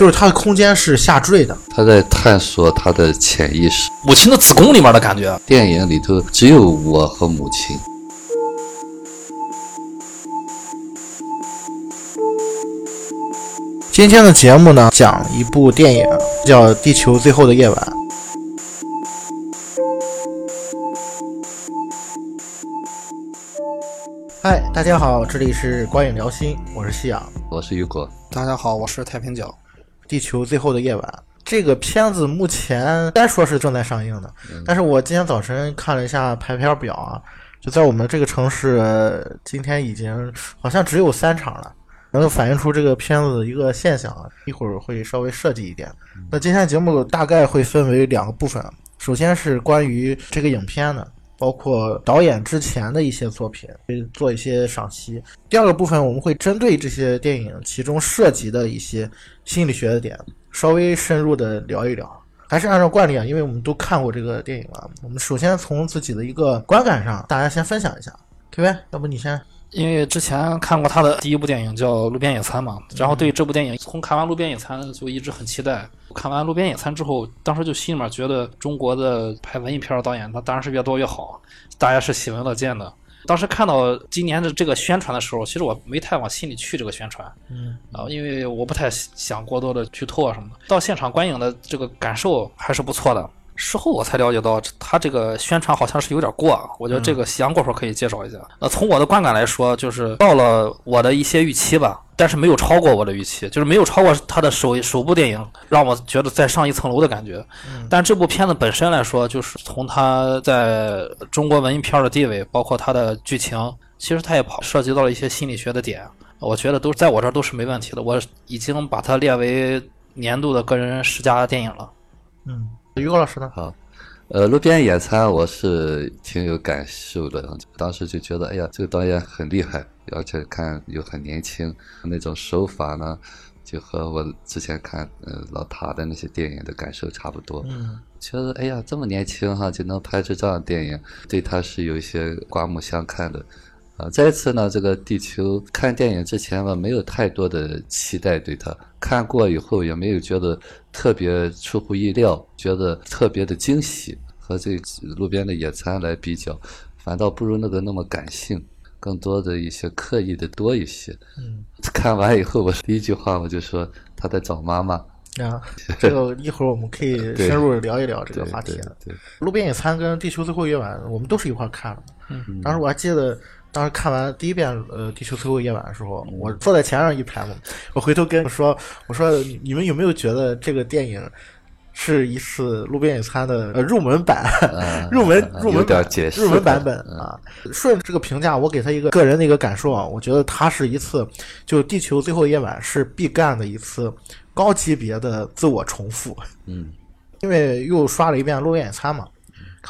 就是它的空间是下坠的。他在探索他的潜意识。母亲的子宫里面的感觉。电影里头只有我和母亲。今天的节目呢，讲一部电影，叫《地球最后的夜晚》。嗨，大家好，这里是观影聊心，我是夕阳，我是雨果。大家好，我是太平角。地球最后的夜晚这个片子目前该说是正在上映的，但是我今天早晨看了一下排片表啊，就在我们这个城市，今天已经好像只有三场了。能够反映出这个片子的一个现象啊，一会儿会稍微设计一点。那今天节目大概会分为两个部分，首先是关于这个影片的，包括导演之前的一些作品，会做一些赏析。第二个部分我们会针对这些电影其中涉及的一些心理学的点，稍微深入的聊一聊。还是按照惯例啊，因为我们都看过这个电影了，我们首先从自己的一个观感上，大家先分享一下。K Y，要不你先。因为之前看过他的第一部电影叫《路边野餐》嘛，然后对这部电影从看完《路边野餐》就一直很期待。看完《路边野餐》之后，当时就心里面觉得中国的拍文艺片的导演，他当然是越多越好，大家是喜闻乐见的。当时看到今年的这个宣传的时候，其实我没太往心里去这个宣传，嗯啊，因为我不太想过多的剧透啊什么的。到现场观影的这个感受还是不错的。事后我才了解到，他这个宣传好像是有点过。我觉得这个夕阳过会可以介绍一下。那从我的观感来说，就是到了我的一些预期吧，但是没有超过我的预期，就是没有超过他的首首部电影让我觉得再上一层楼的感觉。但这部片子本身来说，就是从他在中国文艺片的地位，包括他的剧情，其实他也跑涉及到了一些心理学的点，我觉得都在我这儿都是没问题的。我已经把它列为年度的个人十佳电影了。嗯。于果老师呢？好，呃，路边野餐我是挺有感受的，当时就觉得，哎呀，这个导演很厉害，而且看又很年轻，那种手法呢，就和我之前看呃老塔的那些电影的感受差不多。嗯，觉得哎呀，这么年轻哈，就能拍出这样的电影，对他是有一些刮目相看的。啊，再一次呢，这个地球看电影之前吧，没有太多的期待，对他看过以后也没有觉得特别出乎意料，觉得特别的惊喜。和这路边的野餐来比较，反倒不如那个那么感性，更多的一些刻意的多一些。嗯，看完以后，我第一句话我就说他在找妈妈。啊，这个一会儿我们可以深入聊一聊这个话题。对，路边野餐跟地球最后一晚，我们都是一块看的。嗯，当时我还记得。当时看完第一遍呃《地球最后夜晚》的时候，我坐在前上一排嘛，我回头跟说，我说你们有没有觉得这个电影是一次路边野餐的呃入门版，入门入门版入门版本啊？顺这个评价，我给他一个个人的一个感受啊，我觉得它是一次就《地球最后夜晚》是必干的一次高级别的自我重复。嗯，因为又刷了一遍路边野餐嘛。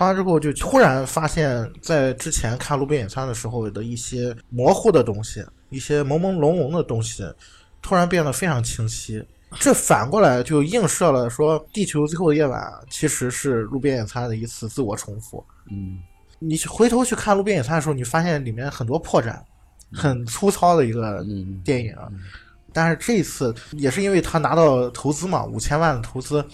看完之后，就突然发现，在之前看《路边野餐》的时候的一些模糊的东西，一些朦朦胧胧的东西，突然变得非常清晰。这反过来就映射了说，《地球最后的夜晚》其实是《路边野餐》的一次自我重复。嗯，你回头去看《路边野餐》的时候，你发现里面很多破绽，很粗糙的一个电影。但是这一次也是因为他拿到投资嘛，五千万的投资，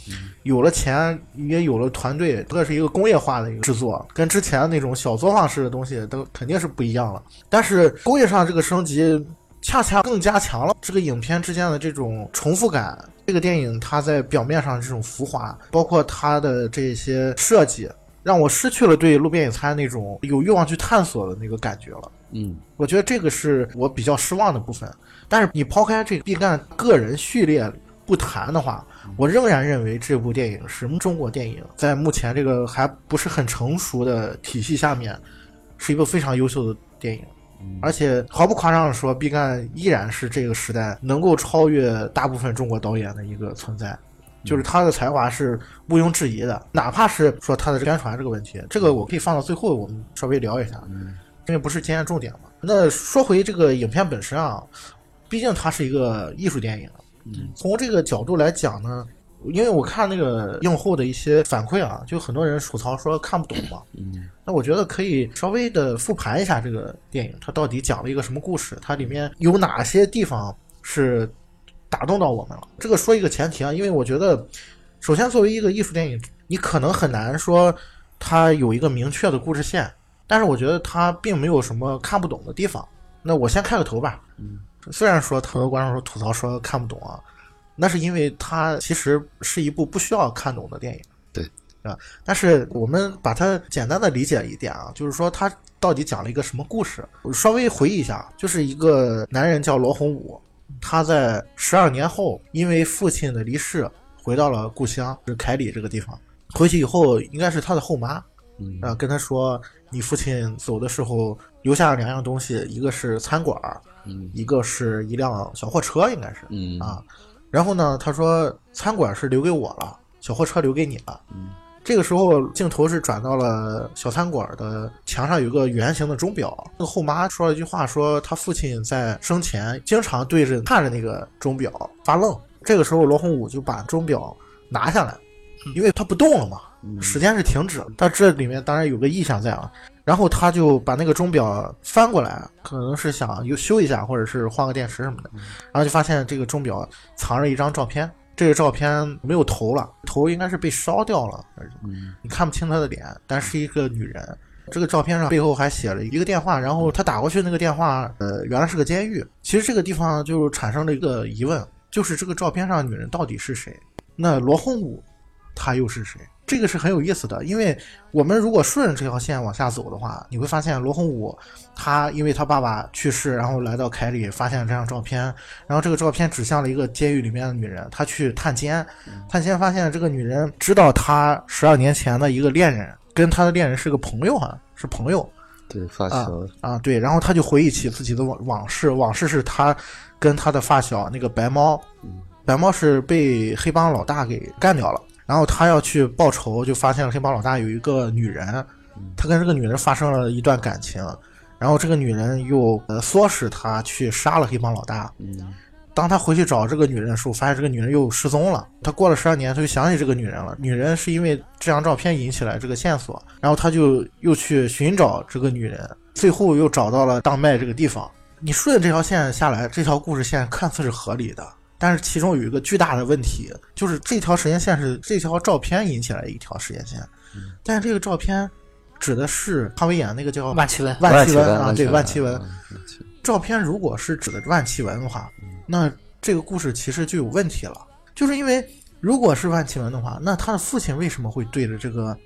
有了钱也有了团队，这是一个工业化的一个制作，跟之前那种小作坊式的东西都肯定是不一样了。但是工业上这个升级，恰恰更加强了这个影片之间的这种重复感。这个电影它在表面上这种浮华，包括它的这些设计，让我失去了对路边野餐那种有欲望去探索的那个感觉了。嗯，我觉得这个是我比较失望的部分。但是你抛开这个毕赣个人序列不谈的话，我仍然认为这部电影是中国电影在目前这个还不是很成熟的体系下面，是一部非常优秀的电影。而且毫不夸张的说，毕赣依然是这个时代能够超越大部分中国导演的一个存在，就是他的才华是毋庸置疑的。哪怕是说他的宣传这个问题，这个我可以放到最后我们稍微聊一下，因为不是今天重点嘛。那说回这个影片本身啊。毕竟它是一个艺术电影，从这个角度来讲呢，因为我看那个用户的一些反馈啊，就很多人吐槽说看不懂嘛。那我觉得可以稍微的复盘一下这个电影，它到底讲了一个什么故事？它里面有哪些地方是打动到我们了。这个说一个前提啊，因为我觉得，首先作为一个艺术电影，你可能很难说它有一个明确的故事线，但是我觉得它并没有什么看不懂的地方。那我先开个头吧。嗯，虽然说很多观众说吐槽说看不懂啊，那是因为它其实是一部不需要看懂的电影。对，啊，但是我们把它简单的理解一点啊，就是说它到底讲了一个什么故事？我稍微回忆一下，就是一个男人叫罗洪武，他在十二年后因为父亲的离世，回到了故乡，是凯里这个地方。回去以后，应该是他的后妈，嗯啊，跟他说，你父亲走的时候留下了两样东西，一个是餐馆儿，嗯一个是一辆小货车，应该是嗯啊。然后呢，他说餐馆是留给我了，小货车留给你了。嗯这个时候镜头是转到了小餐馆的墙上有个圆形的钟表，那个后妈说了一句话，说他父亲在生前经常对着看着那个钟表发愣。这个时候罗洪武就把钟表拿下来，因为他不动了嘛，嗯时间是停止了。但这里面当然有个意向在啊。然后他就把那个钟表翻过来，可能是想又修一下，或者是换个电池什么的。然后就发现这个钟表藏着一张照片，这个照片没有头了，头应该是被烧掉了，你看不清他的脸，但是一个女人。这个照片上背后还写了一个电话，然后他打过去那个电话，呃，原来是个监狱。其实这个地方就产生了一个疑问，就是这个照片上女人到底是谁？那罗洪武他又是谁？这个是很有意思的，因为我们如果顺着这条线往下走的话，你会发现罗洪武他因为他爸爸去世，然后来到凯里，发现了这张照片，然后这个照片指向了一个监狱里面的女人，他去探监，探监发现这个女人知道他十二年前的一个恋人，跟他的恋人是个朋友，好像是朋友，对发啊小啊，对，然后他就回忆起自己的往往事，往事是他跟他的发小那个白猫，白猫是被黑帮老大给干掉了，然后他要去报仇，就发现了黑帮老大有一个女人，他跟这个女人发生了一段感情，然后这个女人又呃唆使他去杀了黑帮老大，嗯当他回去找这个女人的时候，发现这个女人又失踪了。他过了十二年，他就想起这个女人了。女人是因为这张照片引起来这个线索，然后他就又去寻找这个女人，最后又找到了当麦这个地方。你顺着这条线下来，这条故事线看似是合理的，但是其中有一个巨大的问题，就是这条时间线是这条照片引起来的一条时间线，但是这个照片指的是哈维演那个叫万绮雯，万绮文雯啊，对，万万绮雯。嗯照片如果是指的万绮雯的话，那这个故事其实就有问题了，就是因为如果是万绮雯的话，那他的父亲为什么会对着这个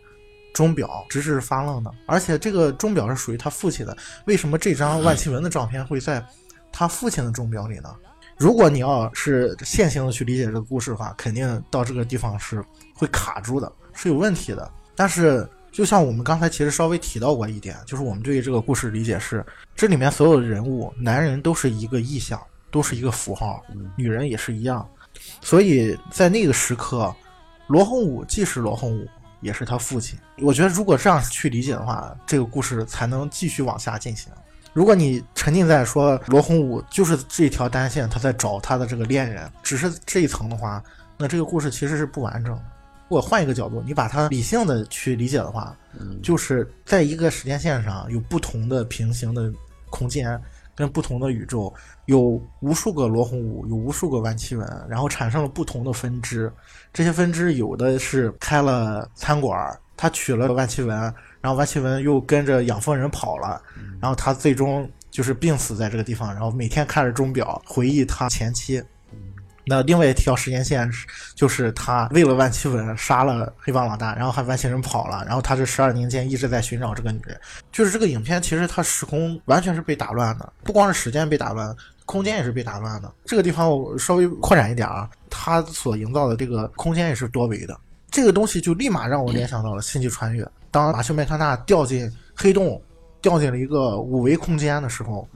钟表直直发愣呢？而且这个钟表是属于他父亲的，为什么这张万绮雯的照片会在他父亲的钟表里呢？如果你要是线性的去理解这个故事的话，肯定到这个地方是会卡住的，是有问题的。但是，就像我们刚才其实稍微提到过一点，就是我们对于这个故事理解是，这里面所有的人物，男人都是一个意象，都是一个符号，女人也是一样。所以在那个时刻，罗洪武既是罗洪武，也是他父亲。我觉得如果这样去理解的话，这个故事才能继续往下进行。如果你沉浸在说罗洪武就是这条单线，他在找他的这个恋人，只是这一层的话，那这个故事其实是不完整的。如果换一个角度，你把它理性的去理解的话，就是在一个时间线上有不同的平行的空间，跟不同的宇宙，有无数个罗红武，有无数个万绮雯，然后产生了不同的分支。这些分支有的是开了餐馆儿，他娶了万绮雯，然后万绮雯又跟着养蜂人跑了，然后他最终就是病死在这个地方，然后每天看着钟表回忆他前妻。那另外一条时间线是，就是他为了万绮雯杀了黑帮老大，然后还万绮雯跑了，然后他这十二年间一直在寻找这个女人。就是这个影片其实它时空完全是被打乱的，不光是时间被打乱，空间也是被打乱的。这个地方我稍微扩展一点啊，它所营造的这个空间也是多维的。这个东西就立马让我联想到了《星际穿越》，当马修麦康纳掉进黑洞，掉进了一个五维空间的时候，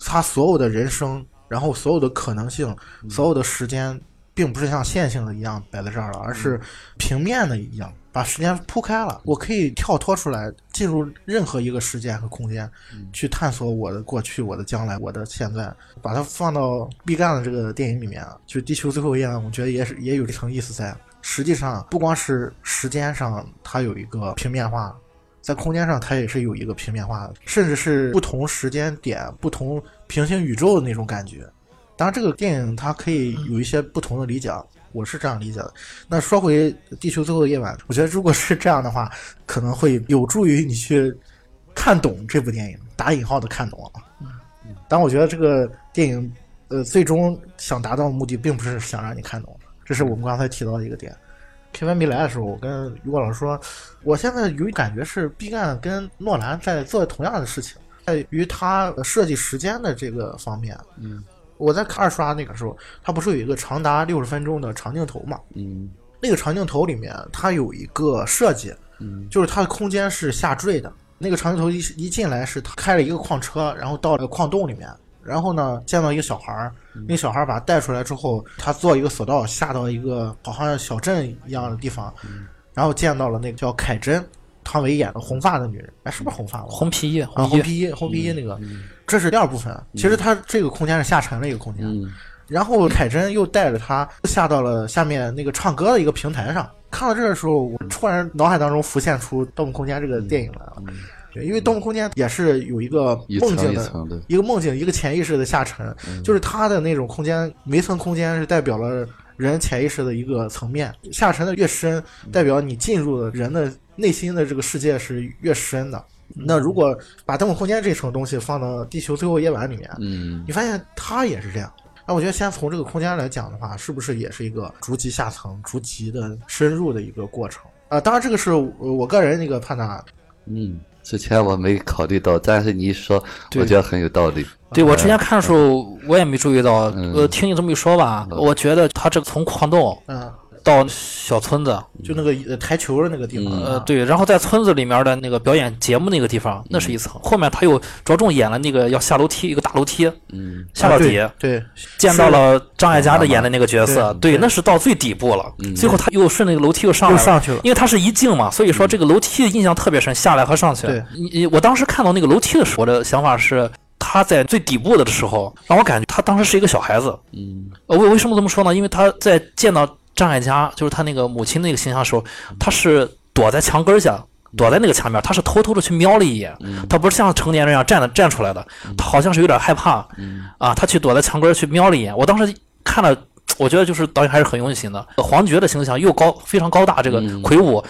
他所有的人生，然后所有的可能性，所有的时间，并不是像线性的一样摆在这儿了，而是平面的一样，把时间铺开了。我可以跳脱出来，进入任何一个时间和空间，去探索我的过去、我的将来、我的现在。把它放到毕赣的这个电影里面啊，就《地球最后一案》，我觉得也是也有这层意思在。实际上，不光是时间上它有一个平面化，在空间上它也是有一个平面化的，甚至是不同时间点、不同平行宇宙的那种感觉。当然，这个电影它可以有一些不同的理解，啊，我是这样理解的。那说回《地球最后的夜晚》，我觉得如果是这样的话，可能会有助于你去看懂这部电影，打引号的看懂啊。但我觉得这个电影，呃，最终想达到的目的，并不是想让你看懂，这是我们刚才提到的一个点。K 完没来的时候，我跟于果老师说，我现在有感觉是毕赣跟诺兰在做同样的事情，在于他设计时间的这个方面。嗯我在看二刷那个时候，他不是有一个长达六十分钟的长镜头嘛？嗯那个长镜头里面，它有一个设计，嗯就是它的空间是下坠的。那个长镜头一一进来是他开了一个矿车，然后到了矿洞里面，然后呢见到一个小孩儿，那个小孩儿把他带出来之后，他坐一个索道下到一个好像小镇一样的地方，然后见到了那个叫凯珍，汤唯演的红发的女人，哎，是不是红发？红皮衣，啊，红皮衣，红皮衣那个，这是第二部分。其实他这个空间是下沉了一个空间，嗯然后凯珍又带着他下到了下面那个唱歌的一个平台上。看到这儿的时候，我突然脑海当中浮现出《盗梦空间》这个电影来了。对，因为《盗梦空间》也是有一个梦境的一个梦境，一个潜意识的下沉，就是它的那种空间，每层空间是代表了人潜意识的一个层面，下沉的越深，代表你进入的人的内心的这个世界是越深的。那如果把《盗梦空间》这层东西放到《地球最后夜晚》里面，嗯你发现它也是这样。那我觉得，先从这个空间来讲的话，是不是也是一个逐级下层、逐级的深入的一个过程啊、当然，这个是我我个人的一个判断。嗯，之前我没考虑到，但是你一说，我觉得很有道理。对我之前看的时候，我也没注意到。嗯呃，听你这么一说吧，我觉得他这个从矿洞嗯，到小村子，就那个呃台球的那个地方，呃，啊，对，然后在村子里面的那个表演节目那个地方，那是一层。后面他又着重演了那个要下楼梯，一个大楼梯嗯下到底，啊对对，见到了张艾嘉的演的那个角色，对对，那是到最底部了。嗯最后他又顺那个楼梯又上。又上去了。因为他是一镜嘛，所以说这个楼梯的印象特别深，下来和上去。对你你我当时看到那个楼梯的时候，我的想法是，他在最底部的时候，让我感觉他当时是一个小孩子。嗯呃，为为什么这么说呢？因为他在见到张艾嘉，就是他那个母亲那个形象的时候，他是躲在墙根下，躲在那个墙面，他是偷偷的去瞄了一眼，他不是像成年人一样站的站出来的，他好像是有点害怕，啊，他去躲在墙根去瞄了一眼。我当时看了。我觉得就是导演还是很用心的，黄觉的形象又高非常高大，这个魁梧，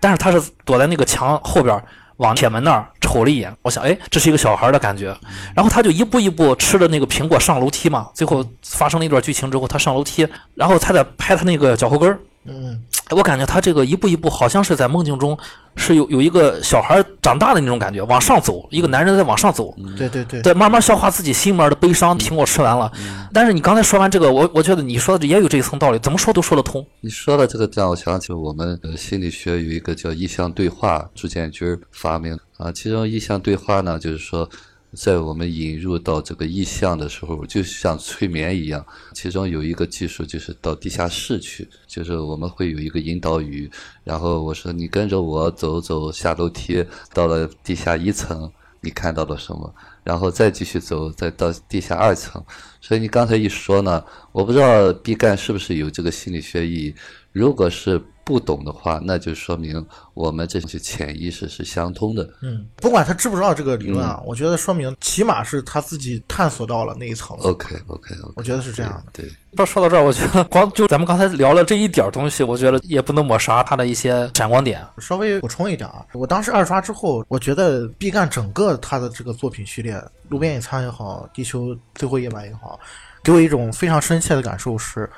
但是他是躲在那个墙后边往铁门那儿瞅了一眼，我想，哎，这是一个小孩的感觉。然后他就一步一步吃着那个苹果上楼梯嘛，最后发生了一段剧情之后，他上楼梯，然后他在拍他那个脚后跟儿。嗯，我感觉他这个一步一步，好像是在梦境中是有有一个小孩长大的那种感觉，往上走，一个男人在往上走，对对对，在慢慢消化自己心里面的悲伤。苹果吃完了，但是你刚才说完这个，我我觉得你说的也有这一层道理，怎么说都说得通。你说的这个让我想起我们呃心理学有一个叫意向对话，朱建军儿发明啊。其中意象对话呢，就是说，在我们引入到这个意象的时候，就像催眠一样。其中有一个技术就是到地下室去，就是我们会有一个引导语，然后我说你跟着我走走下楼梯，到了地下一层，你看到了什么？然后再继续走，再到地下二层。所以你刚才一说呢，我不知道毕赣是不是有这个心理学意义。如果是不懂的话，那就说明我们这些潜意识是相通的。嗯，不管他知不知道这个理论嗯啊，我觉得说明起码是他自己探索到了那一层，OK OK OK，我觉得是这样的。对，不说到这儿，我觉得光就咱们刚才聊了这一点儿东西，我觉得也不能抹杀他的一些闪光点。稍微补充一点啊，我当时二刷之后，我觉得毕赣整个他的这个作品序列，《路边野餐》也好，《地球最后夜晚》也好，给我一种非常深切的感受是，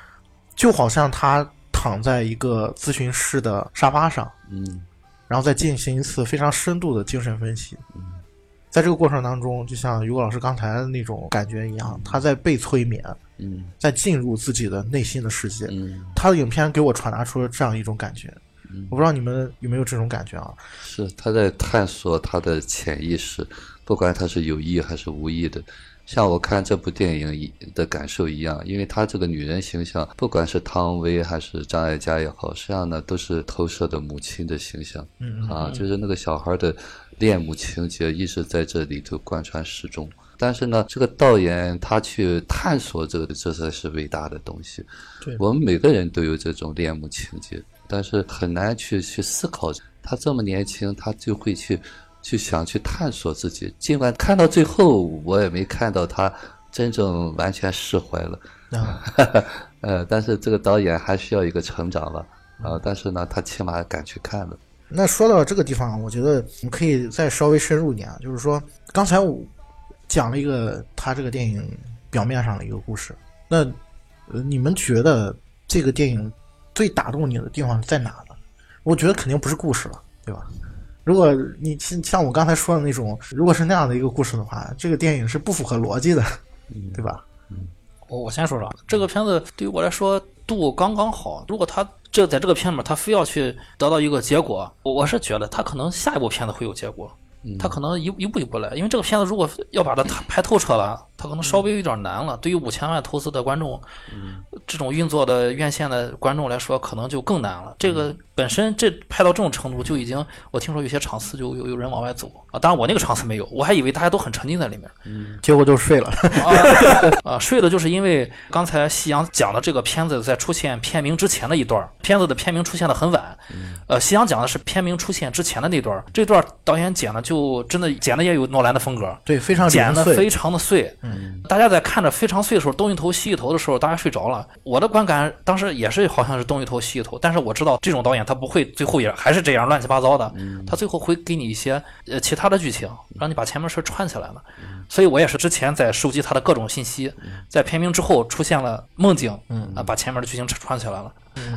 就好像他躺在一个咨询室的沙发上，嗯然后再进行一次非常深度的精神分析。嗯在这个过程当中，就像于果老师刚才的那种感觉一样，他在被催眠，嗯在进入自己的内心的世界。嗯，他的影片给我传达出了这样一种感觉，我不知道你们有没有这种感觉啊？是他在探索他的潜意识，不管他是有意还是无意的。像我看这部电影一的感受一样，因为她这个女人形象，不管是汤唯还是张艾嘉也好，实际上呢都是投射的母亲的形象。嗯啊，就是那个小孩的恋母情节一直在这里头贯穿始终。但是呢，这个导演他去探索这个，这才是伟大的东西。对我们每个人都有这种恋母情节，但是很难去去思考。他这么年轻，他就会去去想去探索自己。尽管看到最后，我也没看到他真正完全释怀了。啊，呃，但是这个导演还需要一个成长吧，啊、但是呢，他起码敢去看了。那说到这个地方，我觉得我们可以再稍微深入一点啊，就是说刚才我讲了一个他这个电影表面上的一个故事，那呃你们觉得这个电影最打动你的地方在哪呢？我觉得肯定不是故事了，对吧？如果你像像我刚才说的那种，如果是那样的一个故事的话，这个电影是不符合逻辑的，对吧？我我先说说这个片子对于我来说度刚刚好。如果他这在这个片里面他非要去得到一个结果，我我是觉得他可能下一部片子会有结果，他可能一一步一步来。因为这个片子如果要把它拍透彻了，它可能稍微有点难了。对于五千万投资的观众，这种运作的院线的观众来说，可能就更难了。这个本身这拍到这种程度，就已经我听说有些场次就有有人往外走啊。当然我那个场次没有，我还以为大家都很沉浸在里面。结果就睡了。啊，睡了就是因为刚才夕阳讲的这个片子在出现片名之前的一段儿，片子的片名出现的很晚。呃，夕阳讲的是片名出现之前的那段儿，这段儿导演剪的就真的剪的也有诺兰的风格，对，非常剪。的非常的碎。嗯，大家在看着非常碎的时候，东一头西一头的时候，大家睡着了。我的观感当时也是好像是东一头西一头，但是我知道这种导演他不会最后也还是这样乱七八糟的，他最后会给你一些呃其他的剧情，让你把前面事儿串起来了。所以我也是之前在收集他的各种信息，在片名之后出现了梦境，啊，把前面的剧情串起来了。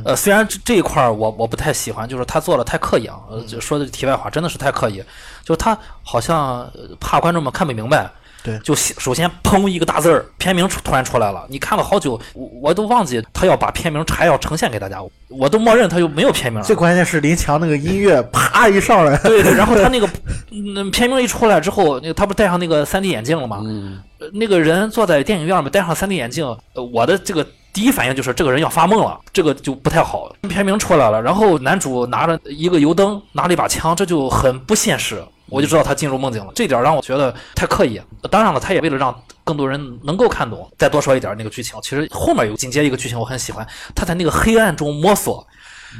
呃，虽然这这一块儿我我不太喜欢，就是他做的太刻意啊。呃，就说的题外话，真的是太刻意，就是他好像呃怕观众们看不明白。对就首先砰一个大字儿，片名出突然出来了，你看了好久，我我都忘记他要把片名还要呈现给大家，我都默认他就没有片名。最关键是林强那个音乐啪一上来，对，然后他那个嗯片名一出来之后，那个他不是戴上那个 3D 眼镜了吗？嗯那个人坐在电影院里面戴上 3D 眼镜，呃我的这个第一反应就是这个人要发梦了，这个就不太好。片名出来了，然后男主拿着一个油灯，拿了一把枪，这就很不现实。我就知道他进入梦境了，这点让我觉得太刻意。当然了，他也为了让更多人能够看懂，再多说一点那个剧情。其实后面有紧接一个剧情我很喜欢，他在那个黑暗中摸索，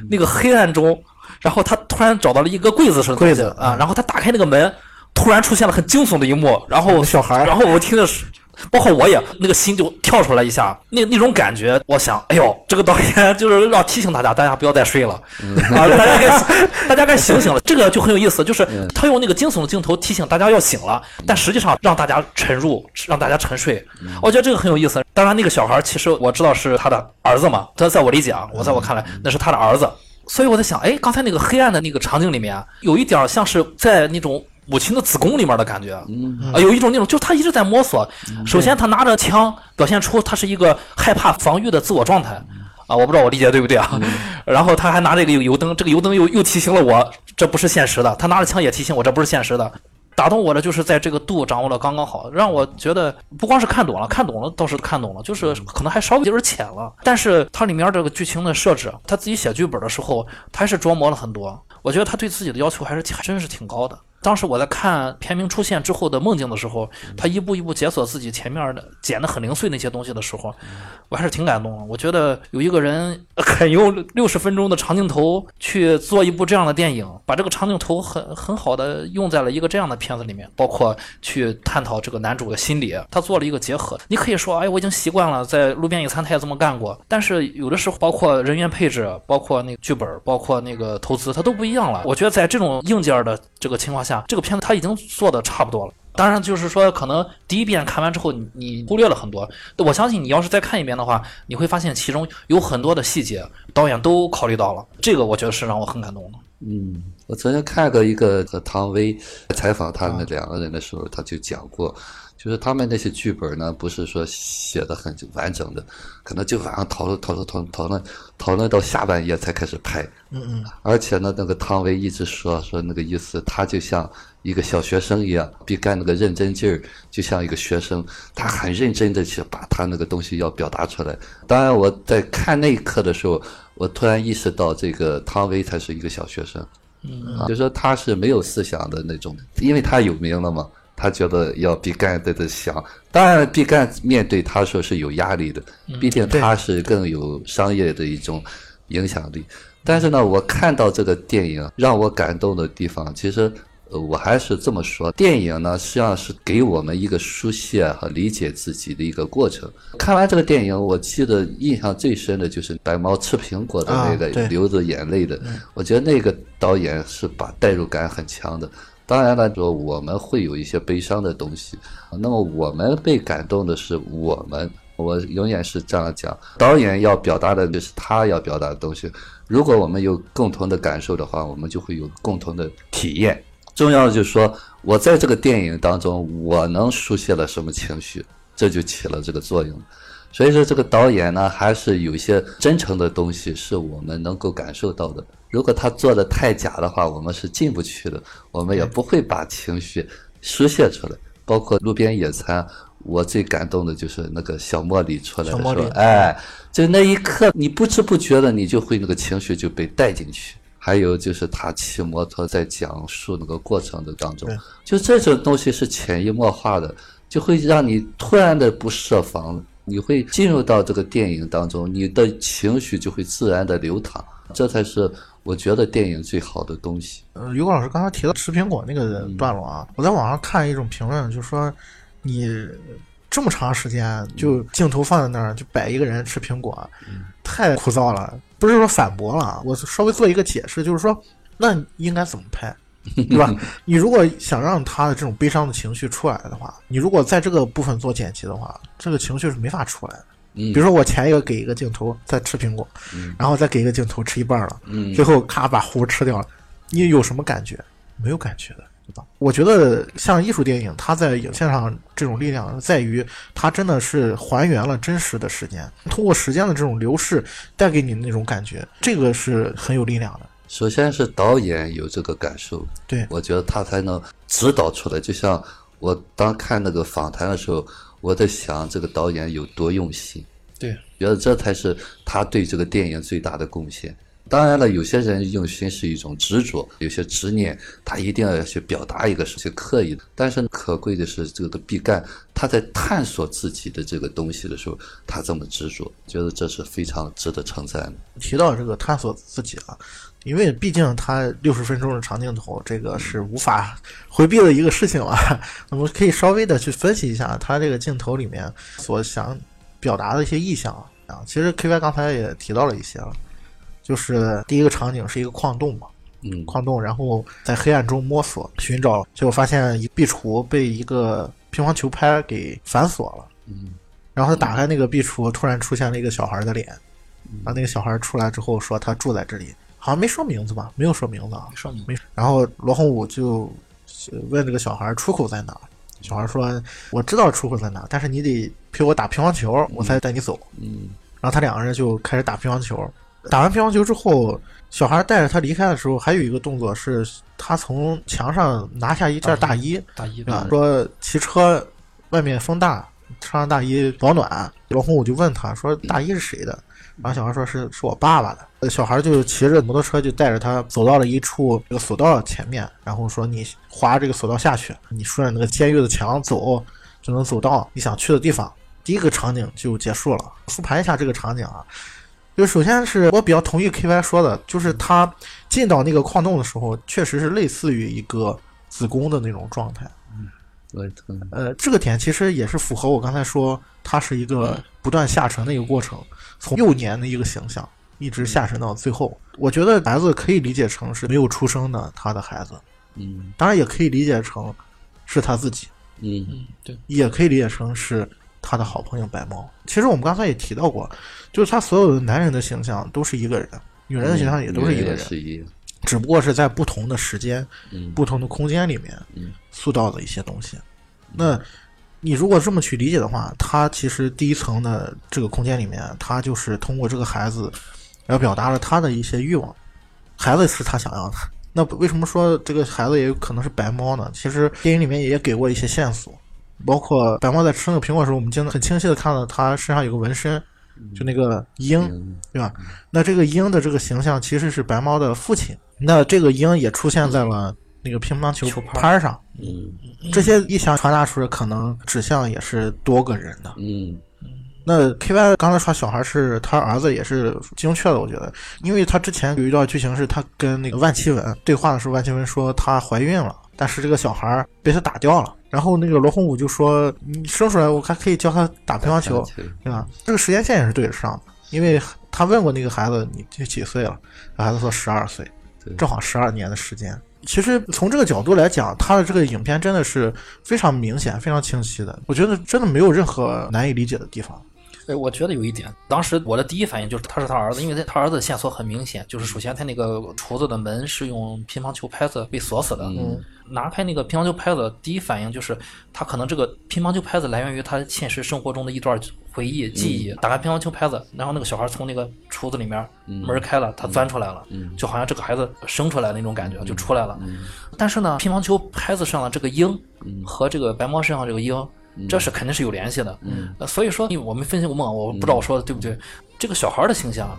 那个黑暗中，然后他突然找到了一个柜子似的柜子啊，然后他打开那个门，突然出现了很惊悚的一幕，然后小孩儿然后我听着是。包括我也那个心就跳出来一下，那那种感觉，我想，哎呦，这个导演就是要提醒大家，大家不要再睡了，啊，大家该 大家该醒醒了。这个就很有意思，就是他用那个惊悚的镜头提醒大家要醒了，但实际上让大家沉入，让大家沉睡。我觉得这个很有意思。当然，那个小孩其实我知道是他的儿子嘛，他在我理解啊，我在我看来那是他的儿子。所以我在想，哎，刚才那个黑暗的那个场景里面啊，有一点像是在那种母亲的子宫里面的感觉，啊，有一种那种，就他一直在摸索。首先，他拿着枪，表现出他是一个害怕防御的自我状态。啊，我不知道我理解对不对啊？然后他还拿着一个油灯，这个油灯又又提醒了我，这不是现实的。他拿着枪也提醒我，这不是现实的。打动我的就是在这个度掌握的刚刚好，让我觉得不光是看懂了，看懂了倒是看懂了，就是可能还稍微有点浅了。但是它里面这个剧情的设置，他自己写剧本的时候，他还是琢磨了很多。我觉得他对自己的要求还是挺真是挺高的。当时我在看片名出现之后的梦境的时候，他一步一步解锁自己前面的剪的很零碎那些东西的时候，我还是挺感动的。我觉得有一个人肯用六十分钟的长镜头去做一部这样的电影，把这个长镜头很很好的用在了一个这样的片子里面，包括去探讨这个男主的心理，他做了一个结合。你可以说，哎，我已经习惯了，在路边野餐他也这么干过，但是有的时候，包括人员配置，包括那个剧本，包括那个投资，它都不一样了。我觉得在这种硬件的这个情况下，这个片子他已经做的差不多了。当然，就是说，可能第一遍看完之后，你你忽略了很多。我相信你要是再看一遍的话，你会发现其中有很多的细节，导演都考虑到了。这个我觉得是让我很感动的。嗯，我曾经看过一个和唐薇采访他们两个人的时候，他就讲过，就是他们那些剧本呢，不是说写的很完整的，可能就晚上讨论讨论讨论讨论讨论到下半夜才开始拍。嗯嗯，而且呢，那个汤唯一直说说那个意思，他就像一个小学生一样，毕赣那个认真劲儿，就像一个学生，他很认真的去把他那个东西要表达出来。当然，我在看那一刻的时候，我突然意识到，这个汤唯才是一个小学生，嗯，就说他是没有思想的那种，因为他有名了嘛。他觉得要毕赣在这想，当然毕赣面对他说是有压力的，毕竟他是更有商业的一种影响力。但是呢，我看到这个电影让我感动的地方，其实呃，我还是这么说，电影呢，实际上是给我们一个书写和理解自己的一个过程。看完这个电影，我记得印象最深的就是白猫吃苹果的那个流着眼泪的，我觉得那个导演是把代入感很强的。当然了，说我们会有一些悲伤的东西，那么我们被感动的是我们。我永远是这样讲，导演要表达的就是他要表达的东西。如果我们有共同的感受的话，我们就会有共同的体验。重要的就是说，我在这个电影当中，我能书写了什么情绪，这就起了这个作用。所以说，这个导演呢，还是有一些真诚的东西是我们能够感受到的。如果他做的太假的话，我们是进不去的，我们也不会把情绪书写出来。包括路边野餐，我最感动的就是那个小茉莉出来的时候哎，就那一刻，你不知不觉的，你就会那个情绪就被带进去。还有就是他骑摩托在讲述那个过程的当中，就这种东西是潜移默化的，就会让你突然的不设防，你会进入到这个电影当中，你的情绪就会自然的流淌，这才是我觉得电影最好的东西。呃，于果老师刚才提到吃苹果那个段落啊，我在网上看一种评论，就说你这么长时间就镜头放在那儿就摆一个人吃苹果，太枯燥了。不是说反驳了啊，我稍微做一个解释，就是说那应该怎么拍？对吧？你如果想让他的这种悲伤的情绪出来的话，你如果在这个部分做剪辑的话，这个情绪是没法出来的。嗯比如说我前一个给一个镜头在吃苹果，然后再给一个镜头吃一半了，嗯最后咔把核吃掉了，你有什么感觉？没有感觉的，对吧？我觉得像艺术电影，它在影像上这种力量在于它真的是还原了真实的时间，通过时间的这种流逝带给你那种感觉，这个是很有力量的。首先是导演有这个感受，对我觉得他才能指导出来。就像我当看那个访谈的时候，我在想这个导演有多用心，对，觉得这才是他对这个电影最大的贡献。当然了，有些人用心是一种执着，有些执念，他一定要去表达一个事情，刻意的。但是可贵的是，这个毕赣他在探索自己的这个东西的时候，他这么执着，觉得这是非常值得称赞的。提到这个探索自己啊，因为毕竟它六十分钟的长镜头，这个是无法回避的一个事情了。我们可以稍微的去分析一下它这个镜头里面所想表达的一些意象啊。其实 K Y 刚才也提到了一些了，就是第一个场景是一个矿洞嘛，嗯矿洞，然后在黑暗中摸索寻找，结果发现一壁橱被一个乒乓球拍给反锁了。嗯然后他打开那个壁橱，突然出现了一个小孩的脸，然后那个小孩出来之后说他住在这里，好像没说名字吧？没有说名字啊，没说名没。然后罗洪武就问这个小孩出口在哪儿，小孩说我知道出口在哪儿，但是你得陪我打乒乓球，我才带你走。嗯然后他两个人就开始打乒乓球。打完乒乓球之后，小孩带着他离开的时候，还有一个动作是，他从墙上拿下一件大衣，大衣啊？说骑车外面风大，穿上大衣保暖。罗洪武就问他说：“大衣是谁的？”然后小孩说是是我爸爸的。呃小孩就骑着摩托车就带着他走到了一处这个索道前面，然后说：“你滑这个索道下去，你顺着那个监狱的墙走，就能走到你想去的地方。”第一个场景就结束了。复盘一下这个场景啊，就首先是我比较同意 K Y 说的，就是他进到那个矿洞的时候，确实是类似于一个子宫的那种状态。我嗯呃，这个点其实也是符合我刚才说，它是一个不断下沉的一个过程，从幼年的一个形象一直下沉到最后。我觉得孩子可以理解成是没有出生的他的孩子，嗯当然也可以理解成是他自己，嗯嗯，对，也可以理解成是他的好朋友白猫。其实我们刚才也提到过，就是他所有的男人的形象都是一个人，女人的形象也都是一个人。只不过是在不同的时间、嗯不同的空间里面嗯塑造的一些东西。那你如果这么去理解的话，他其实第一层的这个空间里面，他就是通过这个孩子，来表达了他的一些欲望。孩子是他想要的。那为什么说这个孩子也有可能是白猫呢？其实电影里面也给过一些线索，包括白猫在吃那个苹果的时候，我们经常很清晰的看到他身上有个纹身，就那个鹰，嗯对吧？那这个鹰的这个形象其实是白猫的父亲，那这个鹰也出现在了那个乒乓球球拍拍上。嗯这些意象传达出来，可能指向也是多个人的。嗯那 K Y 刚才说小孩是他儿子，也是精确的，我觉得，因为他之前有一段剧情是他跟那个万绮雯对话的时候，万绮雯说她怀孕了，但是这个小孩儿被他打掉了。然后那个罗红武就说：“你生出来，我还可以教他打乒乓球，对吧？”这个时间线也是对得上的，因为他问过那个孩子：“你几岁了？”孩子说：“十二岁，正好十二年的时间。”其实从这个角度来讲，他的这个影片真的是非常明显、非常清晰的。我觉得真的没有任何难以理解的地方。哎，我觉得有一点，当时我的第一反应就是他是他儿子，因为他儿子的线索很明显，就是首先他那个厨子的门是用乒乓球拍子被锁死的，嗯，拿开那个乒乓球拍子，第一反应就是他可能这个乒乓球拍子来源于他现实生活中的一段回忆记忆，打开乒乓球拍子，然后那个小孩从那个橱子里面门开了，他钻出来了，就好像这个孩子生出来的那种感觉就出来了，但是呢，乒乓球拍子上的这个鹰和这个白猫身上这个鹰。这是肯定是有联系的，嗯，所以说，我们分析过梦，我不知道我说的对不对。这个小孩的形象，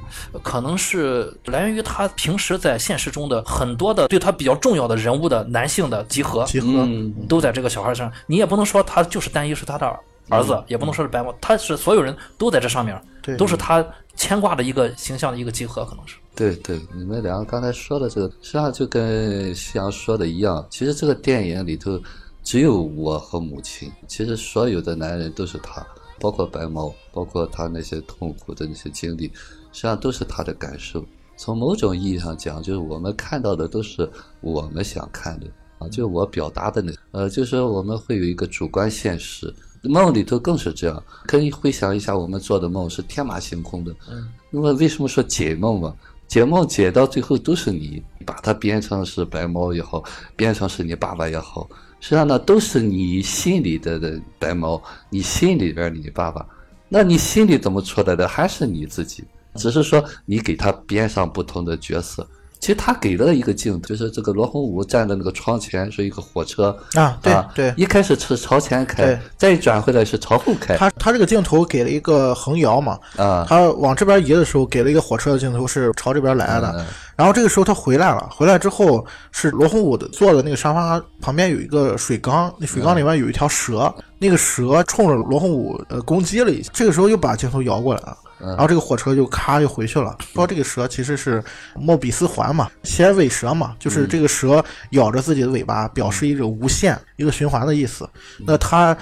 可能是来源于他平时在现实中的很多的对他比较重要的人物的男性的集合，集合。都在这个小孩身上。你也不能说他就是单一是他的儿子，也不能说是白猫，他是所有人都在这上面，对，都是他牵挂的一个形象的一个集合，可能是。对对，你们两个刚才说的这个，实际上就跟夕阳说的一样，其实这个电影里头。只有我和母亲，其实所有的男人都是他，包括白猫，包括他那些痛苦的那些经历，实际上都是他的感受。从某种意义上讲，就是我们看到的都是我们想看的啊，就是我表达的那，呃，就是我们会有一个主观现实，梦里头更是这样。可以回想一下，我们做的梦是天马行空的。嗯。那么为什么说解梦嘛？解梦解到最后都是你把它编成是白猫也好，编成是你爸爸也好。实际上呢，都是你心里的的白猫，你心里边你爸爸，那你心里怎么出来的？还是你自己，只是说你给他编上不同的角色。其实他给了一个镜头，就是这个罗红武站在那个窗前，是一个火车啊，对对，一开始是朝前开，再转回来是朝后开。他他这个镜头给了一个横摇嘛，啊，他往这边移的时候给了一个火车的镜头，是朝这边来的。然后这个时候他回来了，回来之后是罗红武的坐的那个沙发旁边有一个水缸，那水缸里面有一条蛇，那个蛇冲着罗红武呃攻击了一下，这个时候又把镜头摇过来了。然后这个火车就咔就回去了。说这个蛇其实是莫比斯环嘛，衔尾蛇嘛，就是这个蛇咬着自己的尾巴，表示一种无限一个循环的意思。那他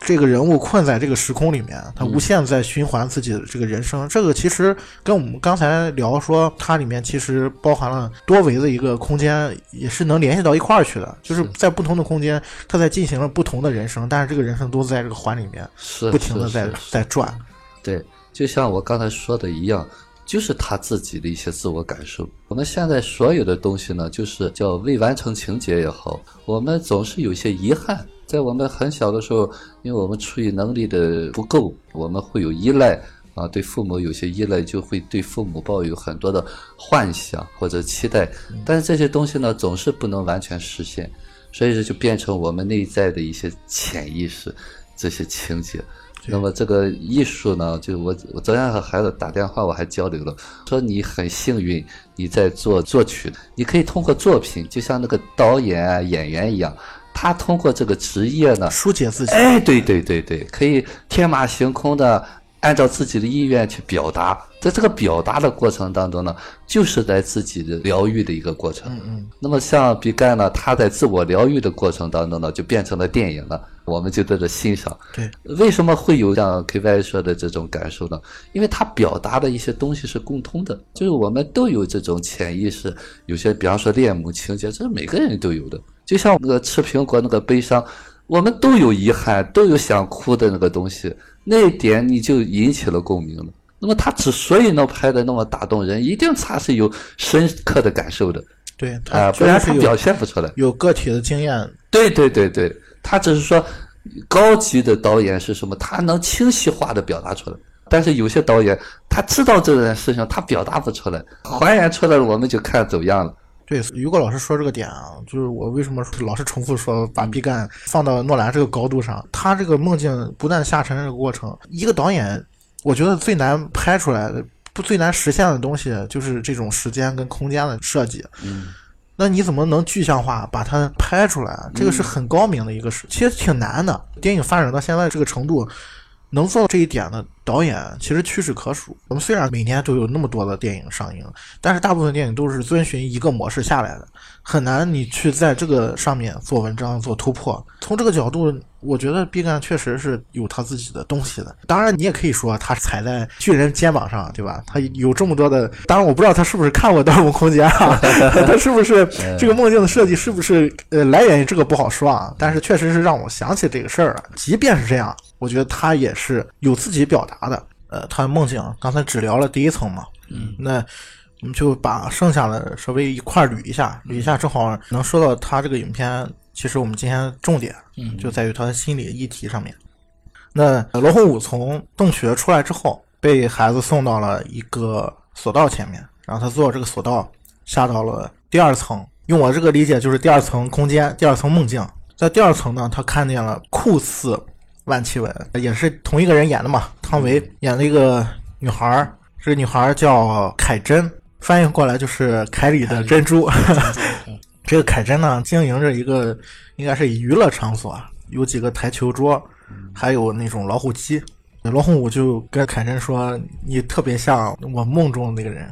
这个人物困在这个时空里面，他无限在循环自己的这个人生。这个其实跟我们刚才聊说，它里面其实包含了多维的一个空间，也是能联系到一块儿去的。就是在不同的空间，他在进行了不同的人生，但是这个人生都在这个环里面不停的在在转。对。就像我刚才说的一样，就是他自己的一些自我感受。我们现在所有的东西呢，就是叫未完成情节也好，我们总是有些遗憾。在我们很小的时候，因为我们处于能力的不够，我们会有依赖啊，对父母有些依赖，就会对父母抱有很多的幻想或者期待。但是这些东西呢，总是不能完全实现，所以说就变成我们内在的一些潜意识这些情节。那么这个艺术呢，就我我昨天和孩子打电话，我还交流了，说你很幸运，你在做作曲，你可以通过作品，就像那个导演啊、演员一样，他通过这个职业呢，疏解自己。哎，对对对对，可以天马行空的按照自己的意愿去表达，在这个表达的过程当中呢，就是在自己的疗愈的一个过程。嗯嗯。那么像毕赣呢，他在自我疗愈的过程当中呢，就变成了电影了。我们就在这欣赏。对，为什么会有像 K Y 说的这种感受呢？因为他表达的一些东西是共通的，就是我们都有这种潜意识，有些比方说恋母情节，这是每个人都有的。就像那个吃苹果那个悲伤，我们都有遗憾，都有想哭的那个东西，那一点你就引起了共鸣了。那么他之所以能拍的那么打动人，一定他是有深刻的感受的。对，啊，不然他表现不出来。有个体的经验。对对对对。他只是说，高级的导演是什么？他能清晰化的表达出来。但是有些导演，他知道这件事情，他表达不出来，还原出来了，我们就看走样了。对，于果老师说这个点啊，就是我为什么老是重复说把毕赣放到诺兰这个高度上？他这个梦境不断下沉这个过程，一个导演，我觉得最难拍出来的、不最难实现的东西，就是这种时间跟空间的设计。嗯。那你怎么能具象化把它拍出来？这个是很高明的一个事，其实挺难的。电影发展到现在这个程度，能做到这一点的导演其实屈指可数。我们虽然每年都有那么多的电影上映，但是大部分电影都是遵循一个模式下来的，很难你去在这个上面做文章、做突破。从这个角度，我觉得毕赣确实是有他自己的东西的。当然，你也可以说他踩在巨人肩膀上，对吧？他有这么多的，当然我不知道他是不是看过《盗梦空间》啊，他是不是这个梦境的设计是不是呃来源于这个不好说啊。但是确实是让我想起这个事儿了。即便是这样，我觉得他也是有自己表达的。呃，他的梦境刚才只聊了第一层嘛，嗯，那我们就把剩下的稍微一块儿捋一下，捋一下正好能说到他这个影片。其实我们今天重点就在于他的心理议题上面。那罗红武从洞穴出来之后，被孩子送到了一个索道前面，然后他坐这个索道下到了第二层。用我这个理解，就是第二层空间、第二层梦境。在第二层呢，他看见了酷似万绮雯，也是同一个人演的嘛，汤唯演了一个女孩儿。这个女孩儿叫凯珍，翻译过来就是凯里的珍珠。这个凯珍呢，经营着一个应该是娱乐场所，有几个台球桌，还有那种老虎机。罗红武就跟凯珍说：“你特别像我梦中的那个人。”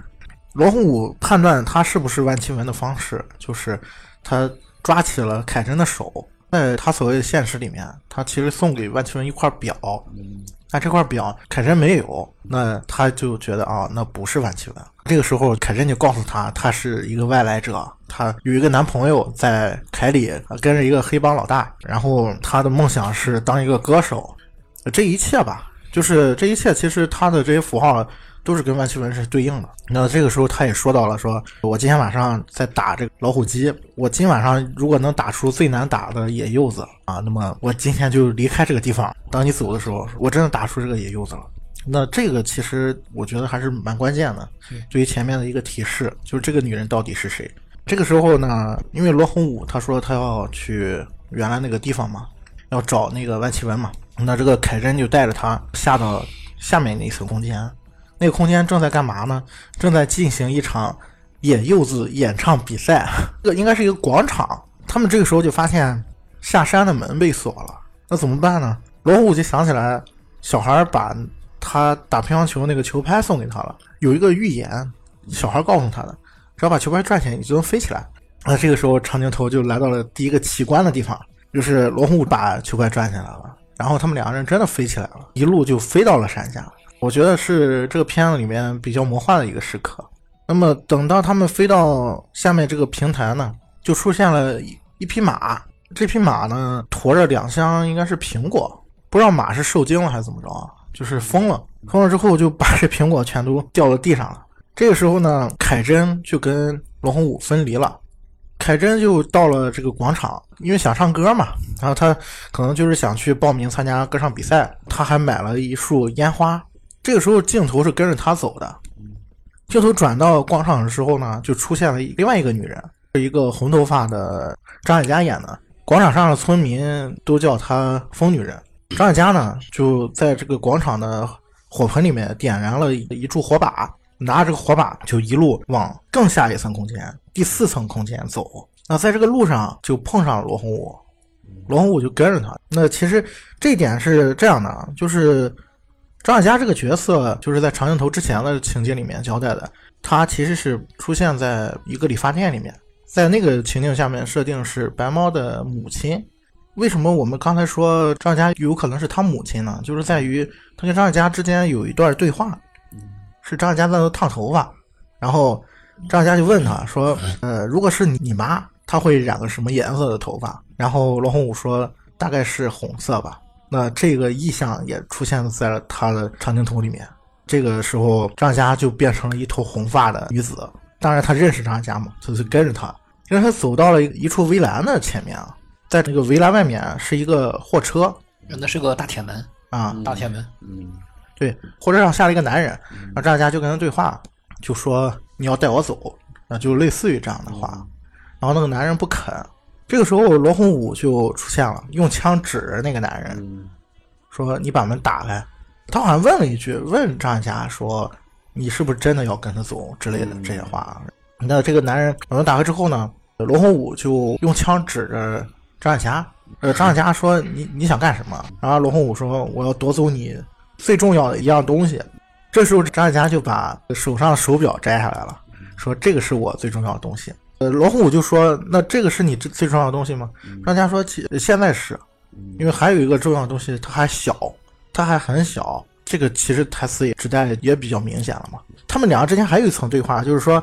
罗红武判断他是不是万绮雯的方式，就是他抓起了凯珍的手，在他所谓的现实里面，他其实送给万绮雯一块表。那这块表凯珍没有，那他就觉得啊，那不是万绮雯。这个时候，凯珍就告诉他，他是一个外来者，他有一个男朋友在凯里跟着一个黑帮老大，然后他的梦想是当一个歌手。这一切吧，就是这一切，其实他的这些符号。都是跟万绮雯是对应的。那这个时候，他也说到了，说我今天晚上在打这个老虎机，我今晚上如果能打出最难打的野柚子啊，那么我今天就离开这个地方。当你走的时候，我真的打出这个野柚子了。那这个其实我觉得还是蛮关键的，对于前面的一个提示，就是这个女人到底是谁。这个时候呢，因为罗洪武他说他要去原来那个地方嘛，要找那个万绮雯嘛，那这个凯珍就带着他下到下面那一层空间。那个空间正在干嘛呢？正在进行一场野柚子演唱比赛，这应该是一个广场。他们这个时候就发现下山的门被锁了，那怎么办呢？罗虎就想起来，小孩把他打乒乓球那个球拍送给他了，有一个预言，小孩告诉他的，只要把球拍转起来，你就能飞起来。那这个时候长镜头就来到了第一个奇观的地方，就是罗虎把球拍转起来了，然后他们两个人真的飞起来了，一路就飞到了山下。我觉得是这个片子里面比较魔幻的一个时刻。那么等到他们飞到下面这个平台呢，就出现了一一匹马。这匹马呢驮着两箱应该是苹果，不知道马是受惊了还是怎么着，就是疯了。疯了之后就把这苹果全都掉到地上了。这个时候呢，凯珍就跟罗红武分离了。凯珍就到了这个广场，因为想唱歌嘛，然后他可能就是想去报名参加歌唱比赛，他还买了一束烟花。这个时候镜头是跟着他走的，镜头转到广场的时候呢，就出现了另外一个女人，是一个红头发的张艾嘉演的。广场上的村民都叫她疯女人。张艾嘉呢，就在这个广场的火盆里面点燃了一柱火把，拿着这个火把就一路往更下一层空间、第四层空间走。那在这个路上就碰上了罗红武，罗红武就跟着他。那其实这一点是这样的，就是。张艾嘉这个角色就是在长镜头之前的情节里面交代的，他其实是出现在一个理发店里面，在那个情境下面设定是白猫的母亲。为什么我们刚才说张艾嘉有可能是他母亲呢？就是在于他跟张艾嘉之间有一段对话，是张艾嘉在那烫头发，然后张艾嘉就问他说：“呃，如果是你妈，她会染个什么颜色的头发？”然后罗红武说：“大概是红色吧。”那这个意象也出现在了他的长镜头里面。这个时候，张嘉就变成了一头红发的女子。当然，他认识张嘉嘛，就就跟着他。因为他走到了一处围栏的前面啊，在这个围栏外面是一个货车，那是个大铁门啊，大铁门。嗯，对，货车上下了一个男人，然后张嘉就跟他对话，就说你要带我走，啊，就类似于这样的话。然后那个男人不肯。这个时候，罗红武就出现了，用枪指着那个男人，说：“你把门打开。”他好像问了一句，问张艾嘉说：“你是不是真的要跟他走？”之类的这些话。那这个男人把门打开之后呢，罗红武就用枪指着张艾嘉。呃，张艾嘉说：“你你想干什么？”然后罗红武说：“我要夺走你最重要的一样东西。这时候张艾嘉就把手上的手表摘下来了，说这个是我最重要的东西。呃，罗红武就说：“那这个是你最最重要的东西吗？”张艾嘉说：“其现在是，因为还有一个重要的东西，它还小，它还很小。这个其实台词也指代也比较明显了嘛。他们两个之间还有一层对话，就是说，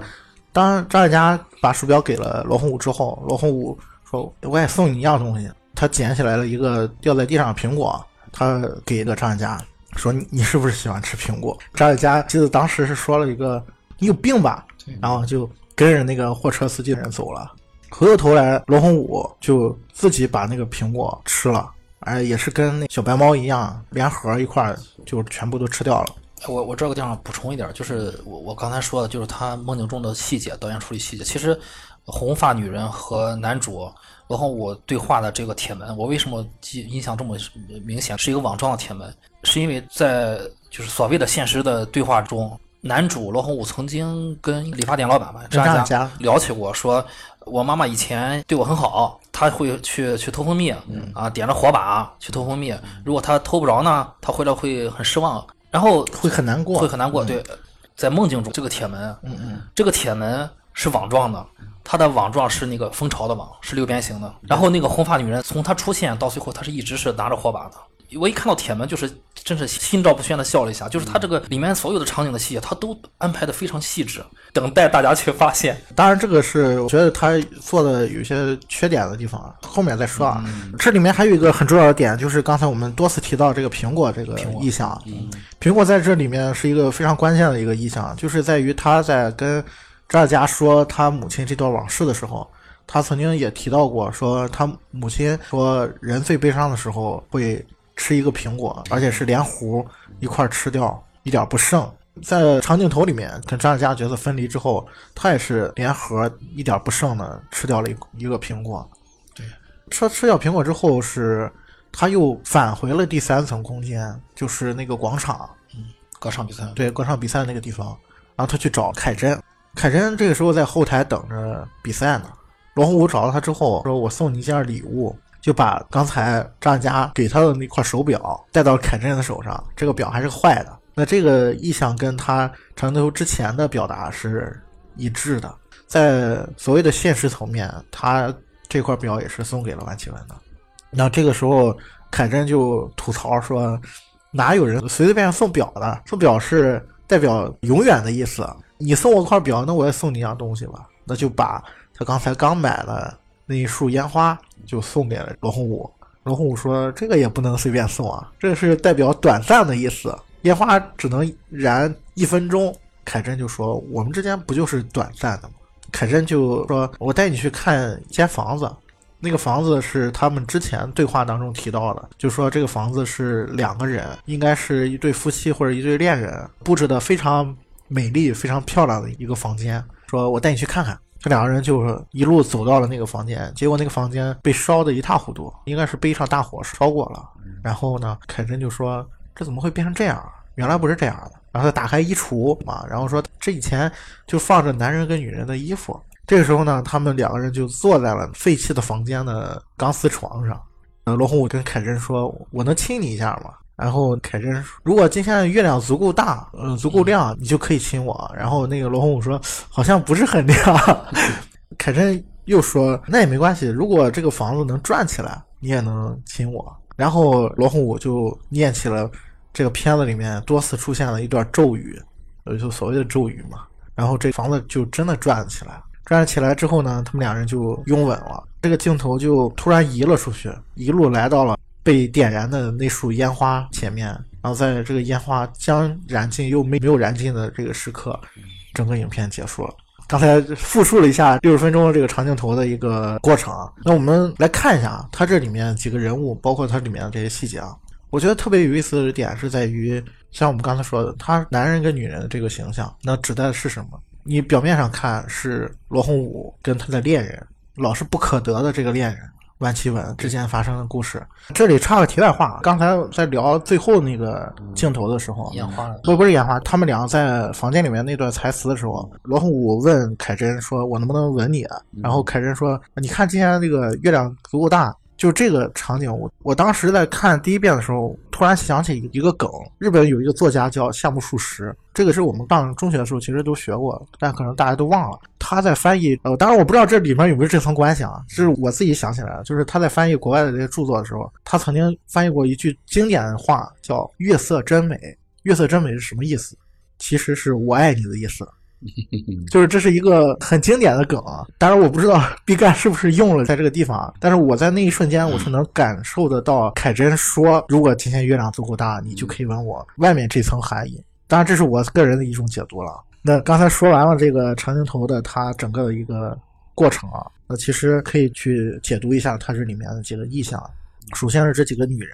当张艾嘉把鼠标给了罗红武之后，罗红武说：“我也送你一样东西。”他捡起来了一个掉在地上的苹果，他给了张艾嘉，说：“你你是不是喜欢吃苹果？”张艾嘉记得当时是说了一个：“你有病吧？”然后就跟着那个货车司机的人走了。回过头来，罗红武就自己把那个苹果吃了，哎也是跟那小白猫一样，连盒一块儿就全部都吃掉了。我我这个地方补充一点，就是我我刚才说的，就是他梦境中的细节，导演处理细节。其实，红发女人和男主罗红武对话的这个铁门，我为什么记印象这么明显？是一个网状的铁门，是因为在就是所谓的现实的对话中，男主罗红武曾经跟理发店老板吧张张家家聊起过，说我妈妈以前对我很好，她会去去偷蜂蜜，啊，点着火把去偷蜂蜜。如果她偷不着呢，她回来会很失望，然后会很难过，会很难过。对，在梦境中，这个铁门，嗯嗯，这个铁门是网状的，它的网状是那个蜂巢的网，是六边形的。然后那个红发女人从她出现到最后，她是一直是拿着火把的。我一看到铁门，就是真是心照不宣的笑了一下。就是他这个里面所有的场景的细节，他都安排的非常细致，等待大家去发现。当然，这个是我觉得他做的有些缺点的地方，后面再说啊。这里面还有一个很重要的点，就是刚才我们多次提到这个苹果这个意象。苹果在这里面是一个非常关键的一个意象，就是在于他在跟张艾嘉说他母亲这段往事的时候，他曾经也提到过，说他母亲说人最悲伤的时候会吃一个苹果，而且是连核一块吃掉，一点不剩。在长镜头里面跟张艾嘉角色分离之后，他也是连核一点不剩的吃掉了一一个苹果。对，吃吃掉苹果之后是，他又返回了第三层空间，就是那个广场，嗯歌唱比赛，对，歌唱比赛那个地方。然后他去找凯珍，凯珍这个时候在后台等着比赛呢。罗红武找到他之后，说我送你一件礼物，就把刚才张艾嘉给他的那块手表戴到凯珍的手上，这个表还是坏的。那这个意向跟他长头之前的表达是一致的，在所谓的现实层面，他这块表也是送给了万绮雯的。那这个时候，凯珍就吐槽说：“哪有人随随便便送表的？送表是代表永远的意思。你送我块表，那我也送你一样东西吧。”那就把他刚才刚买的那一束烟花就送给了罗红武。罗红武说：“这个也不能随便送啊，这是代表短暂的意思。烟花只能燃一分钟。”凯珍就说：“我们之间不就是短暂的吗？”凯珍就说：“我带你去看一间房子，那个房子是他们之前对话当中提到的，就说这个房子是两个人，应该是一对夫妻或者一对恋人布置的非常美丽、非常漂亮的一个房间。说我带你去看看。”这两个人就是一路走到了那个房间，结果那个房间被烧得一塌糊涂，应该是被一场大火烧过了。然后呢，凯珍就说：“这怎么会变成这样？原来不是这样的。”然后他打开衣橱嘛，然后说：“这以前就放着男人跟女人的衣服。”这个时候呢，他们两个人就坐在了废弃的房间的钢丝床上。呃，罗红武跟凯珍说：“我能亲你一下吗？”然后凯珍说：“如果今天的月亮足够大，呃，足够亮，你就可以亲我。”然后那个罗红武说：“好像不是很亮。”凯珍又说：“那也没关系，如果这个房子能转起来，你也能亲我。”然后罗红武就念起了这个片子里面多次出现的一段咒语，呃，就所谓的咒语嘛。然后这房子就真的转了起来。转起来之后呢，他们两人就拥吻了。这个镜头就突然移了出去，一路来到了被点燃的那束烟花前面。然后在这个烟花将燃尽又没没有燃尽的这个时刻，整个影片结束了。刚才复述了一下六十分钟的这个长镜头的一个过程啊，那我们来看一下啊，它这里面几个人物，包括它里面的这些细节啊，我觉得特别有意思的点是在于，像我们刚才说的，他男人跟女人的这个形象，那指代的是什么？你表面上看是罗红武跟他的恋人，老是不可得的这个恋人万绮雯之间发生的故事。这里插个题外话，刚才在聊最后那个镜头的时候，烟花不不是烟花，他们俩在房间里面那段台词的时候，罗红武问凯珍说：“我能不能吻你？”然后凯珍说：“你看今天这个月亮足够大，就这个场景，我我当时在看第一遍的时候，突然想起一个梗，日本有一个作家叫夏目漱石，这个是我们上中学的时候其实都学过，但可能大家都忘了。他在翻译，呃，当然我不知道这里面有没有这层关系啊，是我自己想起来的，就是他在翻译国外的这些著作的时候，他曾经翻译过一句经典的话，叫“月色真美”。月色真美是什么意思？其实是我爱你的意思。就是这是一个很经典的梗啊，当然我不知道 毕赣是不是用了在这个地方，但是我在那一瞬间我是能感受得到凯真说，如果今天月亮足够大，你就可以吻我，外面这层含义。当然这是我个人的一种解读了。那刚才说完了这个长镜头的它整个的一个过程啊，那其实可以去解读一下它这里面的几个意象。首先是这几个女人，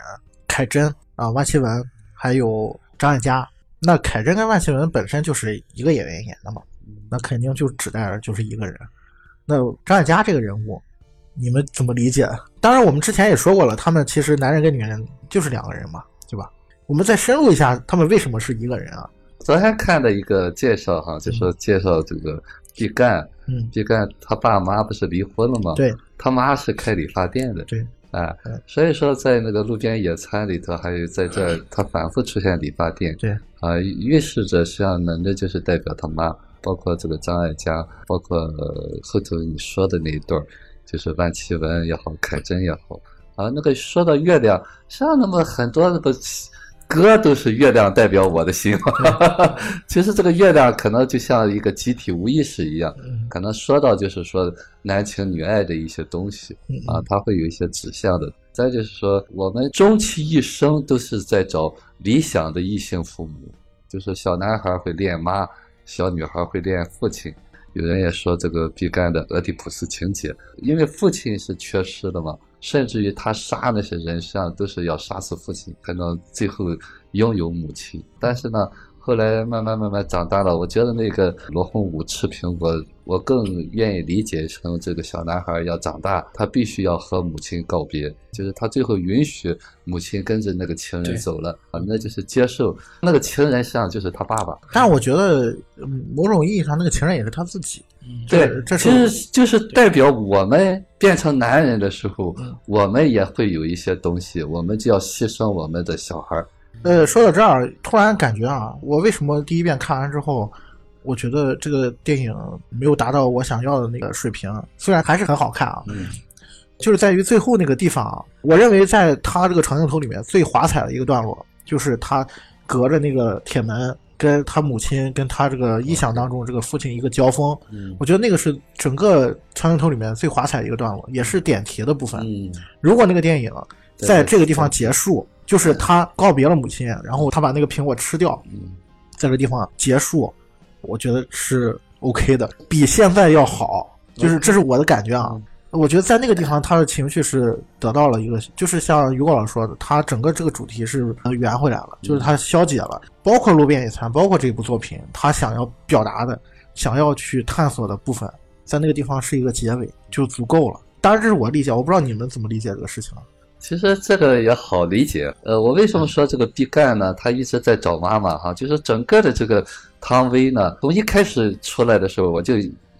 凯真啊、万绮雯还有张艾嘉。那凯真跟万绮雯本身就是一个演员演的嘛，那肯定就指代着就是一个人。那张艾嘉这个人物，你们怎么理解？当然，我们之前也说过了，他们其实男人跟女人就是两个人嘛，对吧？我们再深入一下，他们为什么是一个人啊？昨天看的一个介绍哈，就说介绍这个毕赣，嗯，毕赣他爸妈不是离婚了吗？对，他妈是开理发店的，对，哎嗯，所以说在那个路边野餐里头，还有在这儿，他反复出现理发店，对，啊，预示着实际上男的就是代表他妈，包括这个张艾嘉，包括、呃后头你说的那一对儿，就是万绮雯也好，凯珍也好，啊，那个说到月亮，实际上那么很多那个歌都是月亮代表我的心，其实这个月亮可能就像一个集体无意识一样，嗯可能说到就是说男情女爱的一些东西嗯啊，它会有一些指向的。再就是说，我们终其一生都是在找理想的异性父母，就是小男孩会恋妈，小女孩会恋父亲。有人也说这个毕赣的俄狄浦斯情节，因为父亲是缺失的嘛，甚至于他杀那些人，实际上都是要杀死父亲，才能最后拥有母亲。但是呢，后来慢慢慢慢长大了，我觉得那个罗红武吃苹果，我更愿意理解成这个小男孩要长大，他必须要和母亲告别，就是他最后允许母亲跟着那个情人走了啊，那就是接受那个情人实际上就是他爸爸。但我觉得，嗯某种意义上，那个情人也是他自己。嗯，对这，这其是实就是代表我们变成男人的时候嗯，我们也会有一些东西，我们就要牺牲我们的小孩儿。呃，说到这儿，突然感觉啊，我为什么第一遍看完之后，我觉得这个电影没有达到我想要的那个水平？虽然还是很好看啊，嗯就是在于最后那个地方啊，我认为在他这个长镜头里面最华彩的一个段落，就是他隔着那个铁门，跟他母亲跟他这个臆想当中这个父亲一个交锋。嗯我觉得那个是整个长镜头里面最华彩的一个段落，也是点题的部分。嗯，如果那个电影在这个地方结束，就是他告别了母亲，然后他把那个苹果吃掉，嗯在这个地方结束，我觉得是 OK 的，比现在要好。就是这是我的感觉啊。我觉得在那个地方，他的情绪是得到了一个，就是像于果老师说的，他整个这个主题是呃圆回来了，就是他消解了，包括路边野餐，包括这部作品，他想要表达的、想要去探索的部分，在那个地方是一个结尾，就足够了。当然，这是我理解，我不知道你们怎么理解这个事情啊。其实这个也好理解。呃，我为什么说这个毕赣呢？他一直在找妈妈哈，就是整个的这个汤唯呢，从一开始出来的时候，我就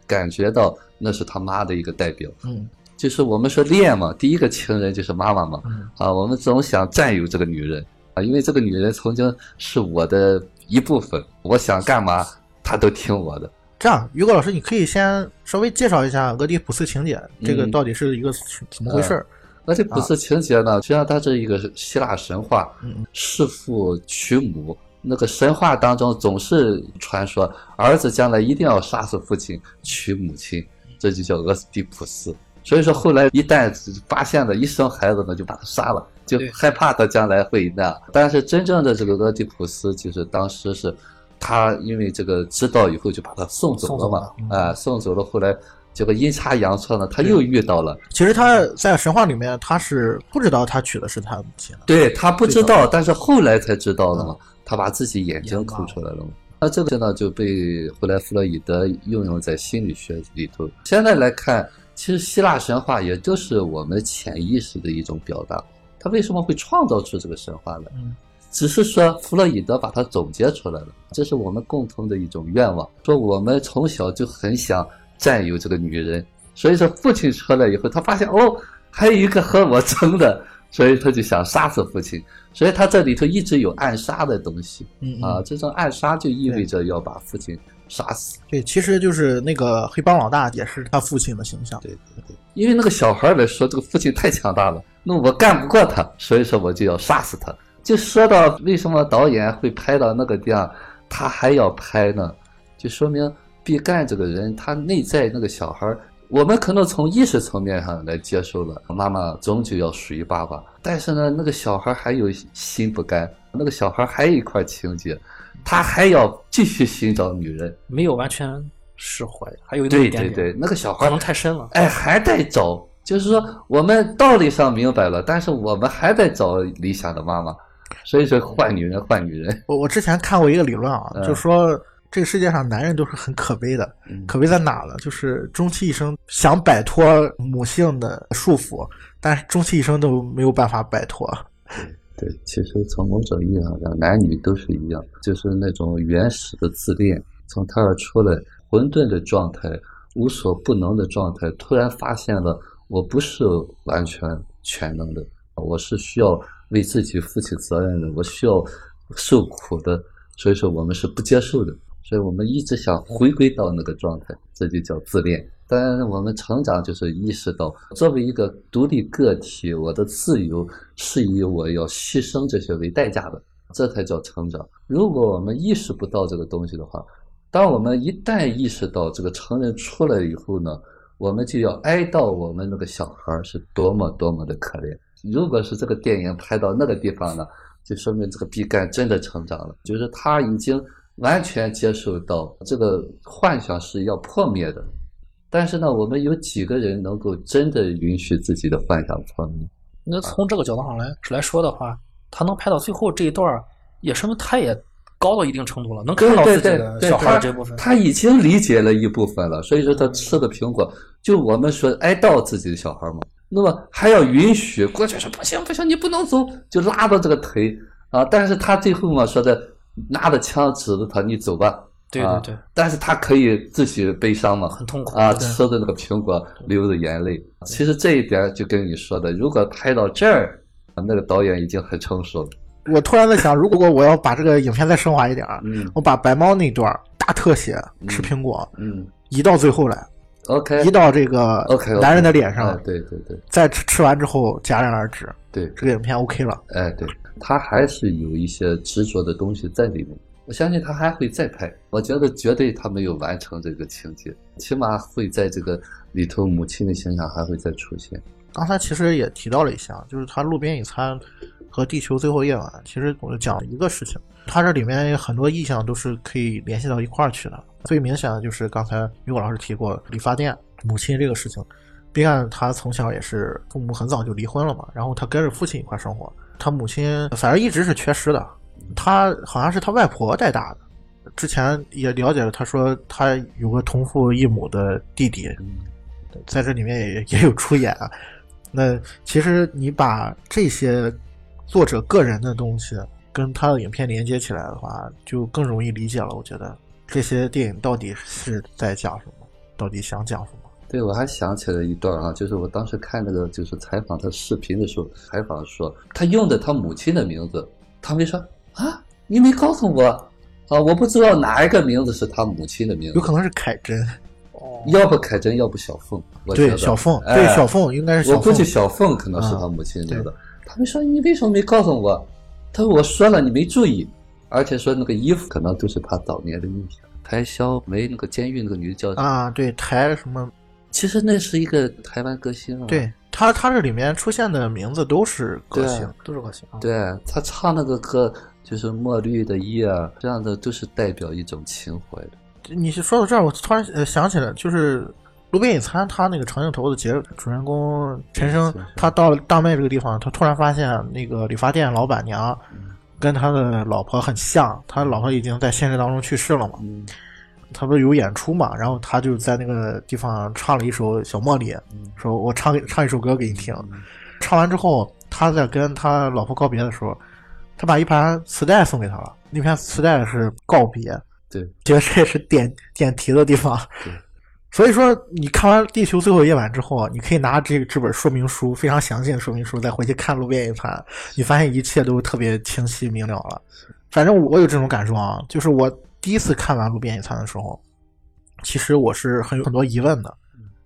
感觉到那是他妈的一个代表。嗯就是我们说恋嘛，第一个情人就是妈妈嘛，嗯啊，我们总想占有这个女人啊，因为这个女人曾经是我的一部分，我想干嘛她都听我的。这样，于果老师，你可以先稍微介绍一下俄狄浦斯情节，这个嗯到底是一个怎么回事儿？那这普斯情节呢，实际上它是一个希腊神话嗯，弑父娶母。那个神话当中总是传说儿子将来一定要杀死父亲娶母亲，这就叫俄狄底普斯。所以说后来一旦发现了一生孩子呢，就把他杀了，就害怕他将来会那样。但是真正的这个俄狄浦斯，就是当时是他因为这个知道以后就把他送走了嘛，啊、送走了。后来结果阴差阳错呢，他又遇到了。其实他在神话里面，他是不知道他娶的是他母亲的。对他不知道，但是后来才知道的嘛，他把自己眼睛抠出来了嘛。那这个呢就被后来弗洛伊德运用在心理学里头。现在来看，其实希腊神话也就是我们潜意识的一种表达。他为什么会创造出这个神话来？嗯只是说弗洛伊德把它总结出来了，这是我们共同的一种愿望。说我们从小就很想占有这个女人，所以说父亲出来以后，他发现哦，还有一个和我争的，所以他就想杀死父亲。所以他这里头一直有暗杀的东西嗯啊，这种暗杀就意味着要把父亲杀死。对，其实就是那个黑帮老大也是他父亲的形象。对对对，因为那个小孩来说，这个父亲太强大了，那我干不过他，所以说我就要杀死他。就说到为什么导演会拍到那个地方，他还要拍呢？就说明毕赣这个人，他内在那个小孩，我们可能从意识层面上来接受了，妈妈终究要属于爸爸。但是呢，那个小孩还有心不甘，那个小孩还有一块情节，他还要继续寻找女人。没有完全释怀，还有一对点点对对，那个小孩可能太深了。哎，还在找，就是说我们道理上明白了，但是我们还在找理想的妈妈，所以说换女人换女人。我我之前看过一个理论啊，嗯就说这个世界上男人都是很可悲的，嗯可悲在哪了？就是终其一生想摆脱母性的束缚，但是终其一生都没有办法摆脱。对，其实从某种意义上讲，男女都是一样，就是那种原始的自恋，从胎儿出来混沌的状态、无所不能的状态，突然发现了我不是完全全能的，我是需要为自己负起责任的，我需要受苦的，所以说我们是不接受的，所以我们一直想回归到那个状态，这就叫自恋。当然，我们成长就是意识到，作为一个独立个体，我的自由是以我要牺牲这些为代价的，这才叫成长。如果我们意识不到这个东西的话，当我们一旦意识到这个成人出来以后呢，我们就要哀悼我们那个小孩是多么多么的可怜。如果是这个电影拍到那个地方呢，就说明这个毕赣真的成长了，就是他已经完全接受到这个幻想是要破灭的。但是呢，我们有几个人能够真的允许自己的幻想破灭？那从这个角度上来来说的话，他能拍到最后这一段儿，也说明他也高到一定程度了，能看到自己的小孩儿这部分。他已经理解了一部分了，所以说他吃的苹果，就我们说哀悼自己的小孩嘛，那么还要允许，过去说不行不行，你不能走，就拉到这个腿啊，但是他最后嘛说的拿着枪指着他，你走吧。啊对对对，但是他可以自己悲伤嘛，很痛苦啊，吃的那个苹果流着眼泪。其实这一点就跟你说的，如果拍到这儿，那个导演已经很成熟了。我突然在想，如果我要把这个影片再升华一点，嗯我把白猫那段大特写吃苹果嗯移到最后来，，OK。移到这个男人的脸上，哎，对对对。再吃吃完之后戛然而止，对，这个影片 OK 了。哎对，他还是有一些执着的东西在里面。我相信他还会再拍，我觉得绝对他没有完成这个情节，起码会在这个里头母亲的形象还会再出现。刚才其实也提到了一下，就是他路边野餐和地球最后夜晚，其实我就讲了一个事情，它这里面很多意象都是可以联系到一块儿去的。最明显的就是刚才于果老师提过理发店母亲这个事情。毕赣他从小也是父母很早就离婚了嘛，然后他跟着父亲一块生活，他母亲反正一直是缺失的，他好像是他外婆带大的。之前也了解了，他说他有个同父异母的弟弟，在这里面也也有出演啊。那其实你把这些作者个人的东西跟他的影片连接起来的话，就更容易理解了。我觉得这些电影到底是在讲什么，到底想讲什么。对，我还想起了一段啊，就是我当时看那个就是采访他视频的时候，采访说他用的他母亲的名字，他没说啊，你没告诉我啊，我不知道哪一个名字是他母亲的名字有，可能是凯珍，哦，要不凯珍，要不小凤，我对小凤，哎对小凤应该是小凤我估计。小凤可能是他母亲的名字。他们说你为什么没告诉我？他说我说了你没注意，而且说那个衣服可能都是他早年的印象。台销梅那个监狱那个女的叫，啊，对台什么？其实那是一个台湾歌星啊。对他，他这里面出现的名字都是歌星。都是歌星啊。对他唱那个歌，就是墨绿的夜啊，这样的都是代表一种情怀的。你是说到这儿，我突然呃想起来，就是《路边野餐》他那个长镜头的节主人公陈升他到大麦这个地方，他突然发现那个理发店老板娘跟他的老婆很像，他老婆已经在现实当中去世了嘛。嗯他不是有演出嘛，然后他就在那个地方唱了一首小茉莉，说我唱给唱一首歌给你听。唱完之后，他在跟他老婆告别的时候，他把一盘磁带送给他了。那盘磁带是告别，对，觉得这也是点点题的地方。对所以说，你看完《地球最后一晚》之后，你可以拿这这本说明书，非常详细的说明书，再回去看《路边野餐》，你发现一切都特别清晰明了了。反正我有这种感受啊，就是我第一次看完《路边野餐》的时候，其实我是很有很多疑问的，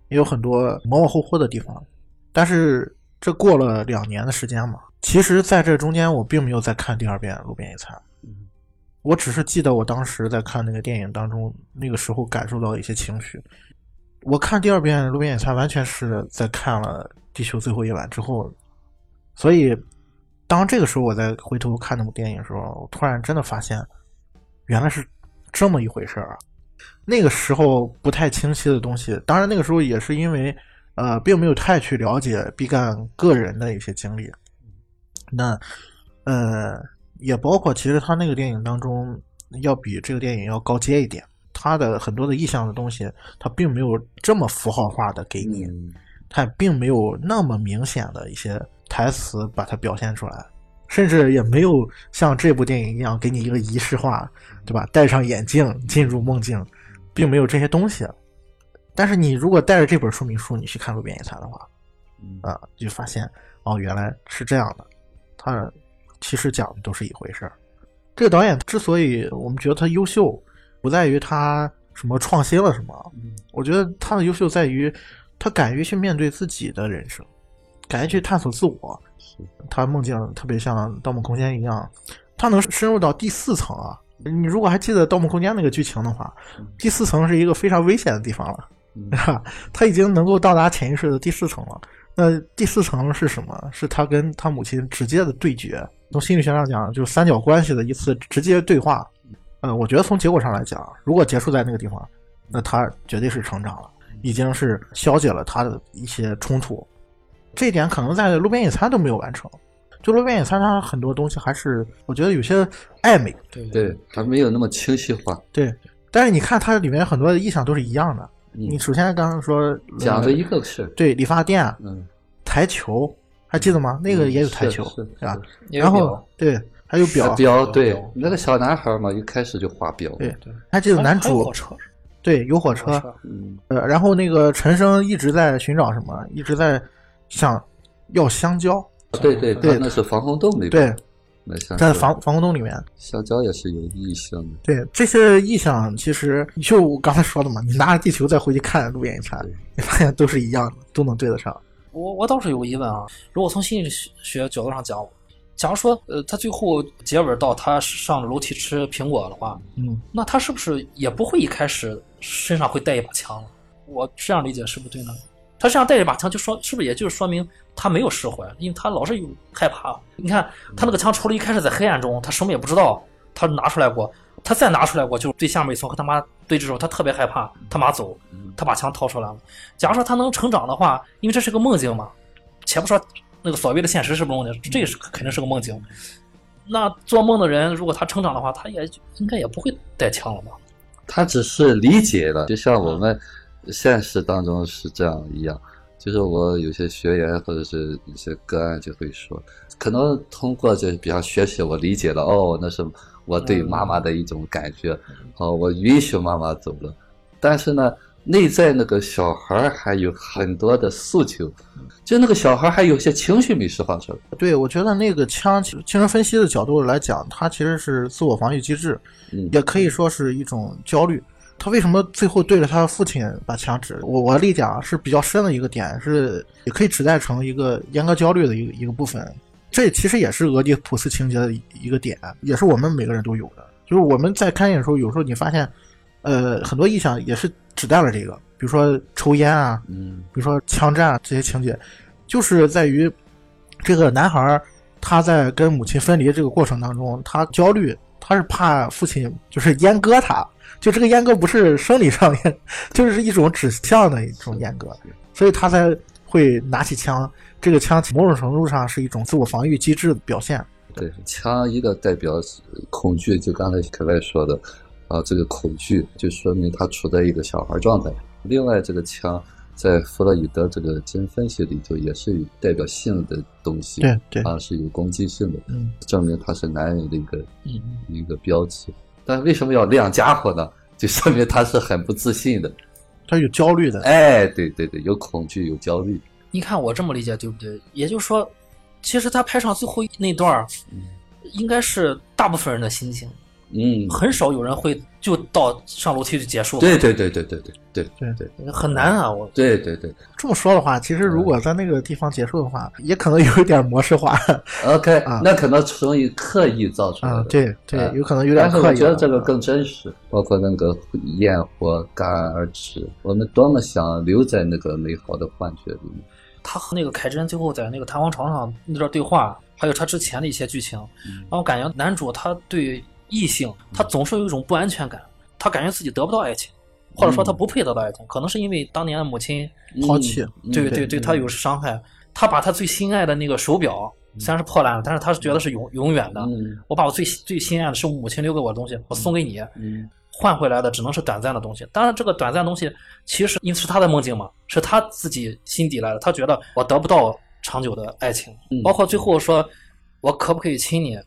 也有很多模模糊糊的地方。但是这过了两年的时间嘛，其实在这中间我并没有再看第二遍《路边野餐》，我只是记得我当时在看那个电影当中，那个时候感受到的一些情绪。我看第二遍《路边野餐》，完全是在看了《地球最后一晚》之后，所以当这个时候我再回头看那部电影的时候，我突然真的发现，原来是这么一回事儿啊！那个时候不太清晰的东西，当然那个时候也是因为呃，并没有太去了解毕赣个人的一些经历。那呃，也包括其实他那个电影当中，要比这个电影要高阶一点。他的很多的意象的东西，他并没有这么符号化的给你，他并没有那么明显的一些台词把它表现出来，甚至也没有像这部电影一样给你一个仪式化，对吧？戴上眼镜进入梦境，并没有这些东西。但是你如果带着这本说明书你去看《路边野餐》的话，啊，就发现哦，原来是这样的。他其实讲的都是一回事儿。这个导演之所以我们觉得他优秀。不在于他什么创新了什么，我觉得他的优秀在于他敢于去面对自己的人生，敢于去探索自我。他梦境特别像《盗梦空间》一样，他能深入到第四层啊！你如果还记得《盗梦空间》那个剧情的话，第四层是一个非常危险的地方了，他已经能够到达潜意识的第四层了。那第四层是什么？是他跟他母亲直接的对决。从心理学上讲，就是三角关系的一次直接对话。呃，我觉得从结果上来讲，如果结束在那个地方，那他绝对是成长了，已经是消解了他的一些冲突。这一点可能在路边野餐都没有完成。就路边野餐，它很多东西还是我觉得有些暧昧。对对，它没有那么清晰化。对，但是你看它里面很多的意象都是一样的。你首先刚刚说讲的一个是对理发店，嗯，台球还记得吗？那个也有台球，是吧？然后对。还有表表对那个小男孩嘛，一开始就画表。对对，还记得男主对有火车，嗯呃，然后那个陈升一直在寻找什么，一直在想要香蕉。对对对，那是防空洞里对，在防防空洞里面，香蕉也是有意象的。对这些意象，其实就我刚才说的嘛，你拿着地球再回去看路边野餐，你发现都是一样的，都能对得上。我我倒是有个疑问啊，如果从心理学角度上讲。假如说，呃，他最后结尾到他上楼梯吃苹果的话，嗯，那他是不是也不会一开始身上会带一把枪了？我这样理解是不是对呢？他身上带一把枪，就说是不是也就是说明他没有释怀，因为他老是有害怕。你看他那个枪，除了一开始在黑暗中，他什么也不知道，他拿出来过，他再拿出来过，就对下面一层和他妈对峙时候，他特别害怕，他妈走，他把枪掏出来了。假如说他能成长的话，因为这是个梦境嘛，且不说。那个所谓的现实是不是梦境？这是肯定是个梦境。那做梦的人，如果他成长的话，他也应该也不会带枪了吧？他只是理解了，就像我们现实当中是这样一样。就是我有些学员或者是一些个案就会说，可能通过这比方学习，我理解了，哦，那是我对妈妈的一种感觉，哦，我允许妈妈走了。但是呢？内在那个小孩还有很多的诉求，就那个小孩还有些情绪没释放出来。对，我觉得那个枪精神分析的角度来讲，它其实是自我防御机制，也可以说是一种焦虑。他为什么最后对着他父亲把枪指？我我理解啊是比较深的一个点，是也可以指代成一个严格焦虑的一个一个部分。这其实也是俄狄浦斯情节的一个点，也是我们每个人都有的。就是我们在看电影的时候，有时候你发现。呃，很多意象也是指代了这个，比如说抽烟啊，嗯，比如说枪战啊这些情节，就是在于这个男孩他在跟母亲分离这个过程当中，他焦虑，他是怕父亲就是阉割他，就这个阉割不是生理上面，就是一种指向的一种阉割，所以他才会拿起枪，这个枪某种程度上是一种自我防御机制的表现。对，枪一个代表恐惧，就刚才凯外说的。啊，这个恐惧就说明他处在一个小孩状态。另外，这个枪在弗洛伊德这个精神分析里头也是有代表性的东西，对对，啊是有攻击性的，嗯，证明他是男人的一个一个标志。但为什么要亮家伙呢？就说明他是很不自信的，他有焦虑的，哎，对对对，有恐惧，有焦虑。你看我这么理解对不对？也就是说，其实他拍上最后那段儿，应该是大部分人的心情，嗯，很少有人会就到上楼梯就结束。对对对对对对对对对很难啊！我对对对。这么说的话，其实如果在那个地方结束的话，也可能有一点模式化 OK，啊那可能属于刻意造出来啊的。。对对啊，有可能有点但是我刻意。觉得这个更真实，包括那个焰火戛然而止，我们多么想留在那个美好的幻觉里面。他和那个凯真最后在那个弹簧床上那段对话，还有他之前的一些剧情，让我感觉男主他对异性，他总是有一种不安全感，他感觉自己得不到爱情，或者说他不配得到爱情，可能是因为当年的母亲抛弃嗯对对对对他有伤害，他把他最心爱的那个手表虽然是破烂了，但是他是觉得是永永远的。嗯我把我最最心爱的是我母亲留给我的东西，我送给你，嗯换回来的只能是短暂的东西。当然，这个短暂的东西其实因为是他的梦境嘛，是他自己心底来的。他觉得我得不到长久的爱情，嗯包括最后说，我可不可以亲你？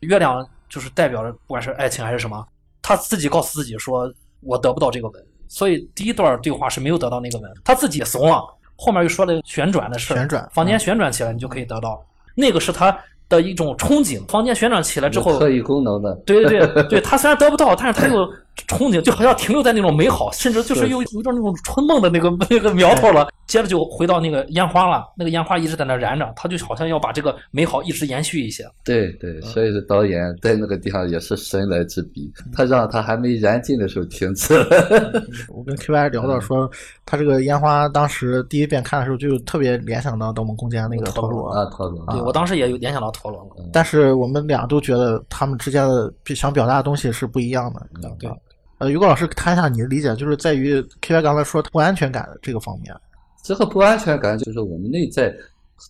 月亮就是代表着不管是爱情还是什么，他自己告诉自己说，我得不到这个吻。所以第一段对话是没有得到那个吻，他自己怂了。后面又说了旋转的事，旋转房间旋转起来，你就可以得到。那个是他的一种憧憬。房间旋转起来之后，特异功能的，对对对对，他虽然得不到，但是他又憧憬，就好像停留在那种美好，甚至就是有有一种那种春梦的那个 那个苗头了。接着就回到那个烟花了，那个烟花一直在那燃着，他就好像要把这个美好一直延续一些。对对，所以说导演在那个地方也是神来之笔，他让他还没燃尽的时候停止了。我跟 KY 聊到说，他这个烟花当时第一遍看的时候就特别联想到《盗梦空间》那个陀螺，啊，陀螺对我当时也有联想到陀螺了。但是我们俩都觉得他们之间的想表达的东西是不一样的。对呃，于果老师谈一下你的理解，就是在于 KY 刚才说不安全感的这个方面。这个不安全感就是我们内在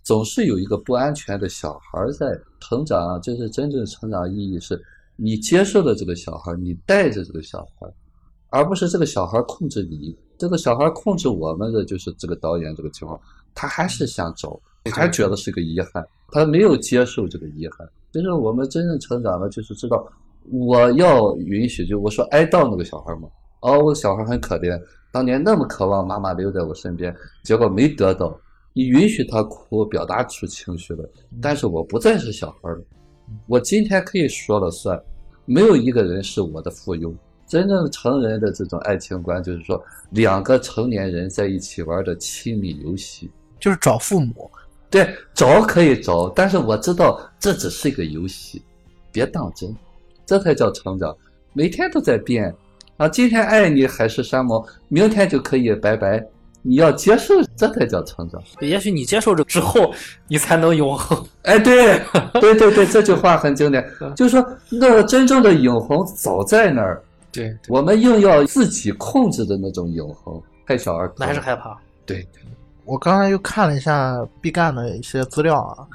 总是有一个不安全的小孩在成长啊，就是真正成长意义是你接受了这个小孩，你带着这个小孩，而不是这个小孩控制你。这个小孩控制我们的就是这个导演这个情况，他还是想走，还觉得是个遗憾，他没有接受这个遗憾。就是我们真正成长了，就是知道我要允许，就我说哀悼那个小孩嘛。哦，我小孩很可怜，当年那么渴望妈妈留在我身边，结果没得到。你允许他哭，表达出情绪了，但是我不再是小孩了，我今天可以说了算，没有一个人是我的附庸。真正成人的这种爱情观，就是说两个成年人在一起玩的亲密游戏。就是找父母，对，找可以找，但是我知道这只是一个游戏，别当真，这才叫成长。每天都在变啊，今天爱你海誓山盟，明天就可以拜拜。你要接受，这才叫成长。也许你接受这之后，你才能永恒。哎，对，对对对，这句话很经典，就是说，那真正的永恒早在那儿，对，我们硬要自己控制的那种永恒，太小儿科。那还是害怕。对，我刚才又看了一下毕赣的一些资料啊，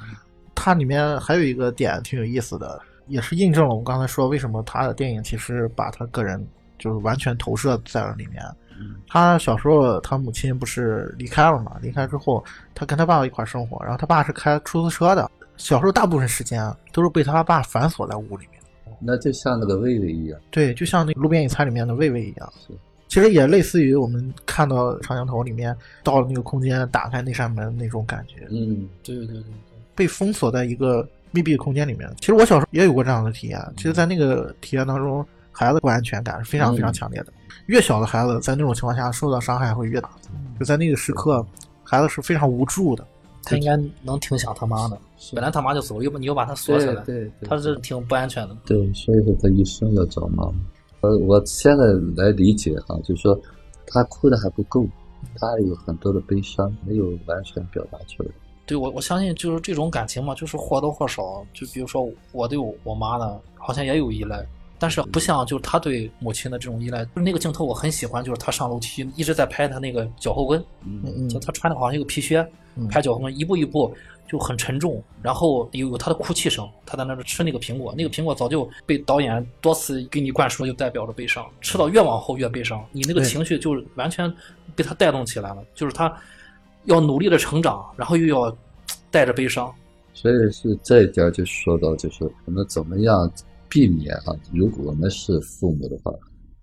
它里面还有一个点挺有意思的，也是印证了我们刚才说为什么他的电影其实把他个人就是完全投射在了里面。他小时候，他母亲不是离开了嘛？离开之后，他跟他爸爸一块生活，然后他爸是开出租车的。小时候大部分时间啊都是被他爸反锁在屋里面。那就像那个卫卫一样，对，就像那个路边野餐里面的魏魏一样是，其实也类似于我们看到长江头里面到了那个空间，打开那扇门那种感觉，嗯，对对对对。被封锁在一个密闭的空间里面。其实我小时候也有过这样的体验，其实，在那个体验当中，孩子不安全感是非常非常强烈的。越小的孩子在那种情况下受到伤害会越大，就在那个时刻，孩子是非常无助的。他应该能挺想他妈的，本来他妈就走了，又你又把他锁起来，对对对，他是挺不安全的。对，所以说他一生要找妈妈。呃，我现在来理解哈，就是说他哭的还不够，他有很多的悲伤没有完全表达出来。对我，我相信就是这种感情嘛，就是或多或少，就比如说我对我妈呢，好像也有依赖，但是不像就是他对母亲的这种依赖。就是那个镜头我很喜欢，就是他上楼梯一直在拍他那个脚后跟，嗯嗯就他穿的好像一个皮靴，嗯。拍脚后跟一步一步就很沉重，然后有有他的哭泣声，他在那儿吃那个苹果，那个苹果早就被导演多次给你灌输，就代表着悲伤，吃到越往后越悲伤，你那个情绪就是完全被他带动起来了，就是他要努力的成长，然后又要带着悲伤。所以是这一点就说到，就是我们怎么样避免啊？如果我们是父母的话，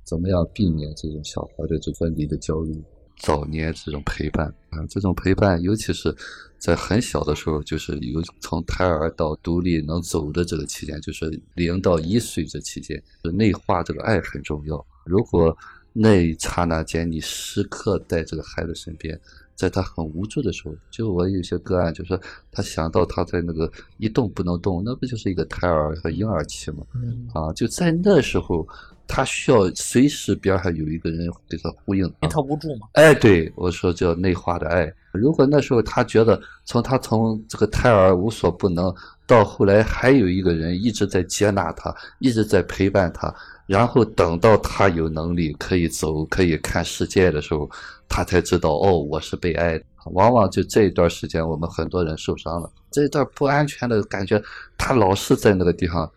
怎么样避免这种小孩的这分离的焦虑？早年这种陪伴啊，这种陪伴，尤其是在很小的时候，就是有从胎儿到独立能走的这个期间，就是零到一岁这期间，内化这个爱很重要。如果那一刹那间你时刻在这个孩子身边，在他很无助的时候，就我有些个案，就是他想到他在那个一动不能动，那不就是一个胎儿和婴儿期吗？嗯啊，就在那时候，他需要随时边上有一个人给他呼应。因为他无助嘛。哎，对我说叫内化的爱。如果那时候他觉得从他从这个胎儿无所不能，到后来还有一个人一直在接纳他，一直在陪伴他，然后等到他有能力可以走、可以看世界的时候，他才知道哦，我是被爱的。往往就这一段时间，我们很多人受伤了，这一段不安全的感觉，他老是在那个地方，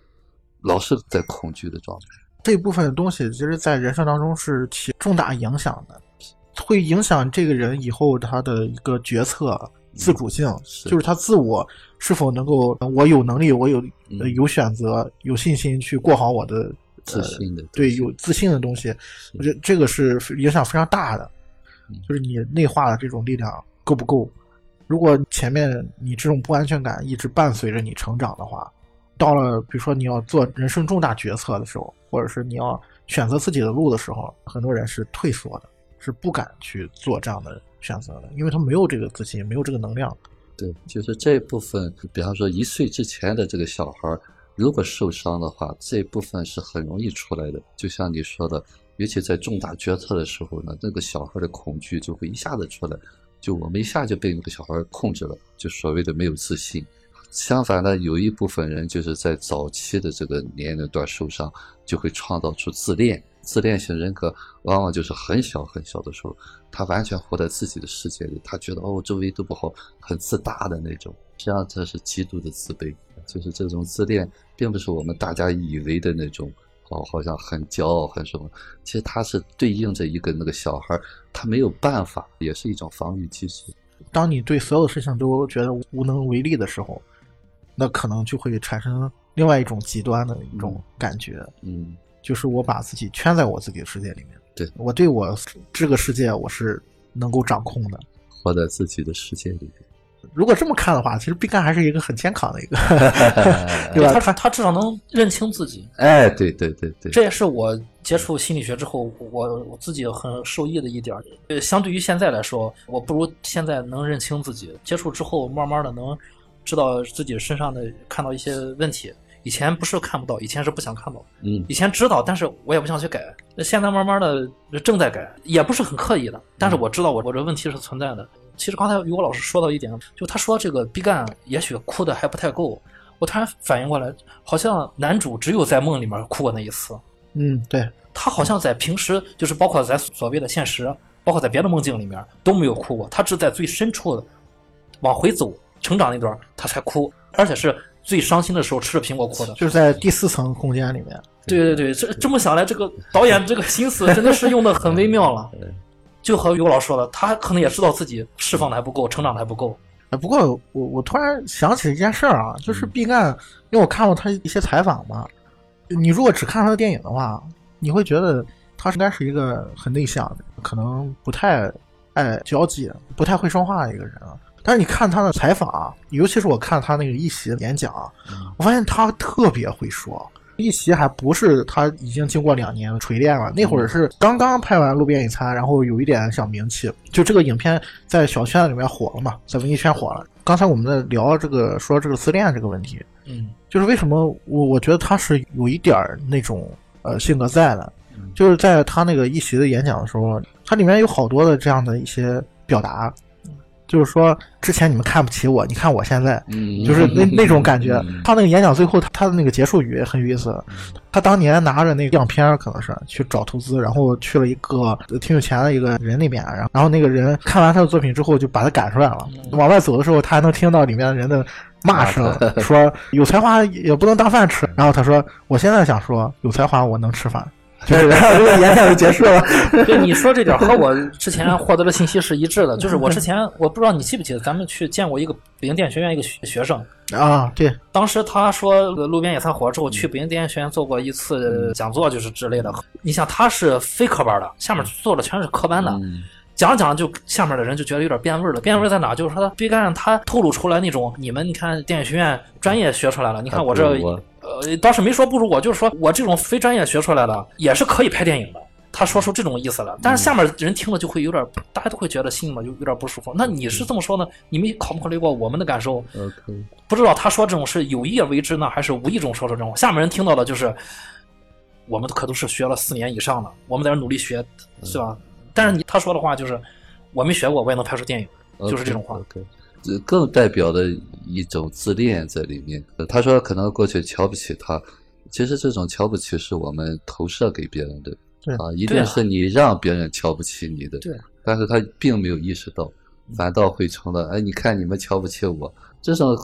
老是在恐惧的状态。这部分东西，其实在人生当中是起重大影响的，会影响这个人以后他的一个决策自主性，是就是他自我是否能够，我有能力，我有、有选择，有信心去过好我的自信的呃对有自信的东西，我觉得这个是影响非常大的，嗯就是你内化的这种力量够不够？如果前面你这种不安全感一直伴随着你成长的话，到了比如说你要做人生重大决策的时候，或者是你要选择自己的路的时候，很多人是退缩的，是不敢去做这样的选择的，因为他没有这个自信，没有这个能量。对，就是这部分，比方说一岁之前的这个小孩儿，如果受伤的话，这部分是很容易出来的。就像你说的，尤其在重大决策的时候呢，那个小孩的恐惧就会一下子出来，就我们一下就被那个小孩控制了，就所谓的没有自信。相反呢，有一部分人就是在早期的这个年龄段受伤，就会创造出自恋。自恋型人格往往就是很小很小的时候，他完全活在自己的世界里，他觉得哦周围都不好，很自大的那种。实际上这是极度的自卑，就是这种自恋，并不是我们大家以为的那种哦，好像很骄傲很什么。其实它是对应着一个那个小孩，他没有办法，也是一种防御机制。当你对所有事情都觉得无能为力的时候，那可能就会产生另外一种极端的一种感觉，嗯，就是我把自己圈在我自己的世界里面。对我对我这个世界我是能够掌控的。活在自己的世界里边。如果这么看的话，其实毕赣还是一个很健康的一个，对吧？他他他至少能认清自己，哎，对对对对，这也是我接触心理学之后，我我自己很受益的一点儿。呃，相对于现在来说，我不如现在能认清自己。接触之后，慢慢的能知道自己身上的看到一些问题。以前不是看不到，以前是不想看到。嗯以前知道，但是我也不想去改。那现在慢慢的正在改，也不是很刻意的，但是我知道我我这问题是存在的。其实刚才于果老师说到一点，就他说这个毕赣也许哭的还不太够，我突然反应过来，好像男主只有在梦里面哭过那一次，嗯，对，他好像在平时就是包括在所谓的现实，包括在别的梦境里面都没有哭过，他只在最深处的往回走成长那段他才哭，而且是最伤心的时候吃着苹果哭的。就是在第四层空间里面。对对对，这这么想来，这个导演这个心思真的是用的很微妙了。就和尤老师说的，他可能也知道自己释放的还不够，成长的还不够。哎，不过我我突然想起一件事儿啊，就是毕赣，因为我看过他一些采访嘛，你如果只看他的电影的话，你会觉得他应该是一个很内向的，可能不太爱交际，不太会说话的一个人啊。但是你看他的采访啊，尤其是我看他那个一席演讲啊，我发现他特别会说。一席还不是他已经经过两年的锤炼了，那会儿是刚刚拍完《路边野餐》，然后有一点小名气，就这个影片在小圈子里面火了嘛，在文艺圈火了。刚才我们在聊这个说这个自恋这个问题，嗯，就是为什么我我觉得他是有一点那种呃性格在的，就是在他那个一席的演讲的时候，他里面有好多的这样的一些表达，就是说之前你们看不起我，你看我现在，嗯，就是那那种感觉嗯。他那个演讲最后，他他的那个结束语也很有意思。他当年拿着那个样片，可能是去找投资，然后去了一个挺有钱的一个人那边，然后然后那个人看完他的作品之后，就把他赶出来了。往外走的时候，他还能听到里面的人的骂声，说有才华也不能当饭吃。然后他说：“我现在想说，有才华我能吃饭。”就 是这个演讲就结束了。对你说这点和我之前获得的信息是一致的，就是我之前我不知道你记不记得，咱们去见过一个北京电影学院一个学学生，啊，对，当时他说呃路边野餐火之后去北京电影学院做过一次讲座，就是之类的。你像他是非科班的，下面坐的全是科班的，嗯讲讲就下面的人就觉得有点变味儿了。变味儿在哪？就是说毕赣他透露出来那种你们你看电影学院专业学出来了，你看我这我呃倒是没说不如我，就是说我这种非专业学出来的也是可以拍电影的。他说出这种意思了，但是下面人听了就会有点，大家都会觉得心里面有有点不舒服。那你是这么说呢？你们考没考虑过我们的感受？OK，不知道他说这种是有意为之呢，还是无意中说出这种？下面人听到的就是，我们可都是学了四年以上的，我们在这努力学，是吧？但是你他说的话就是，我没学过，我也能拍出电影，就是这种话。OK，这更代表的一种自恋在里面。呃他说可能过去瞧不起他，其实这种瞧不起是我们投射给别人的。对啊，一定是你让别人瞧不起你的。对，但是他并没有意识到，反倒会成了哎，你看你们瞧不起我，这种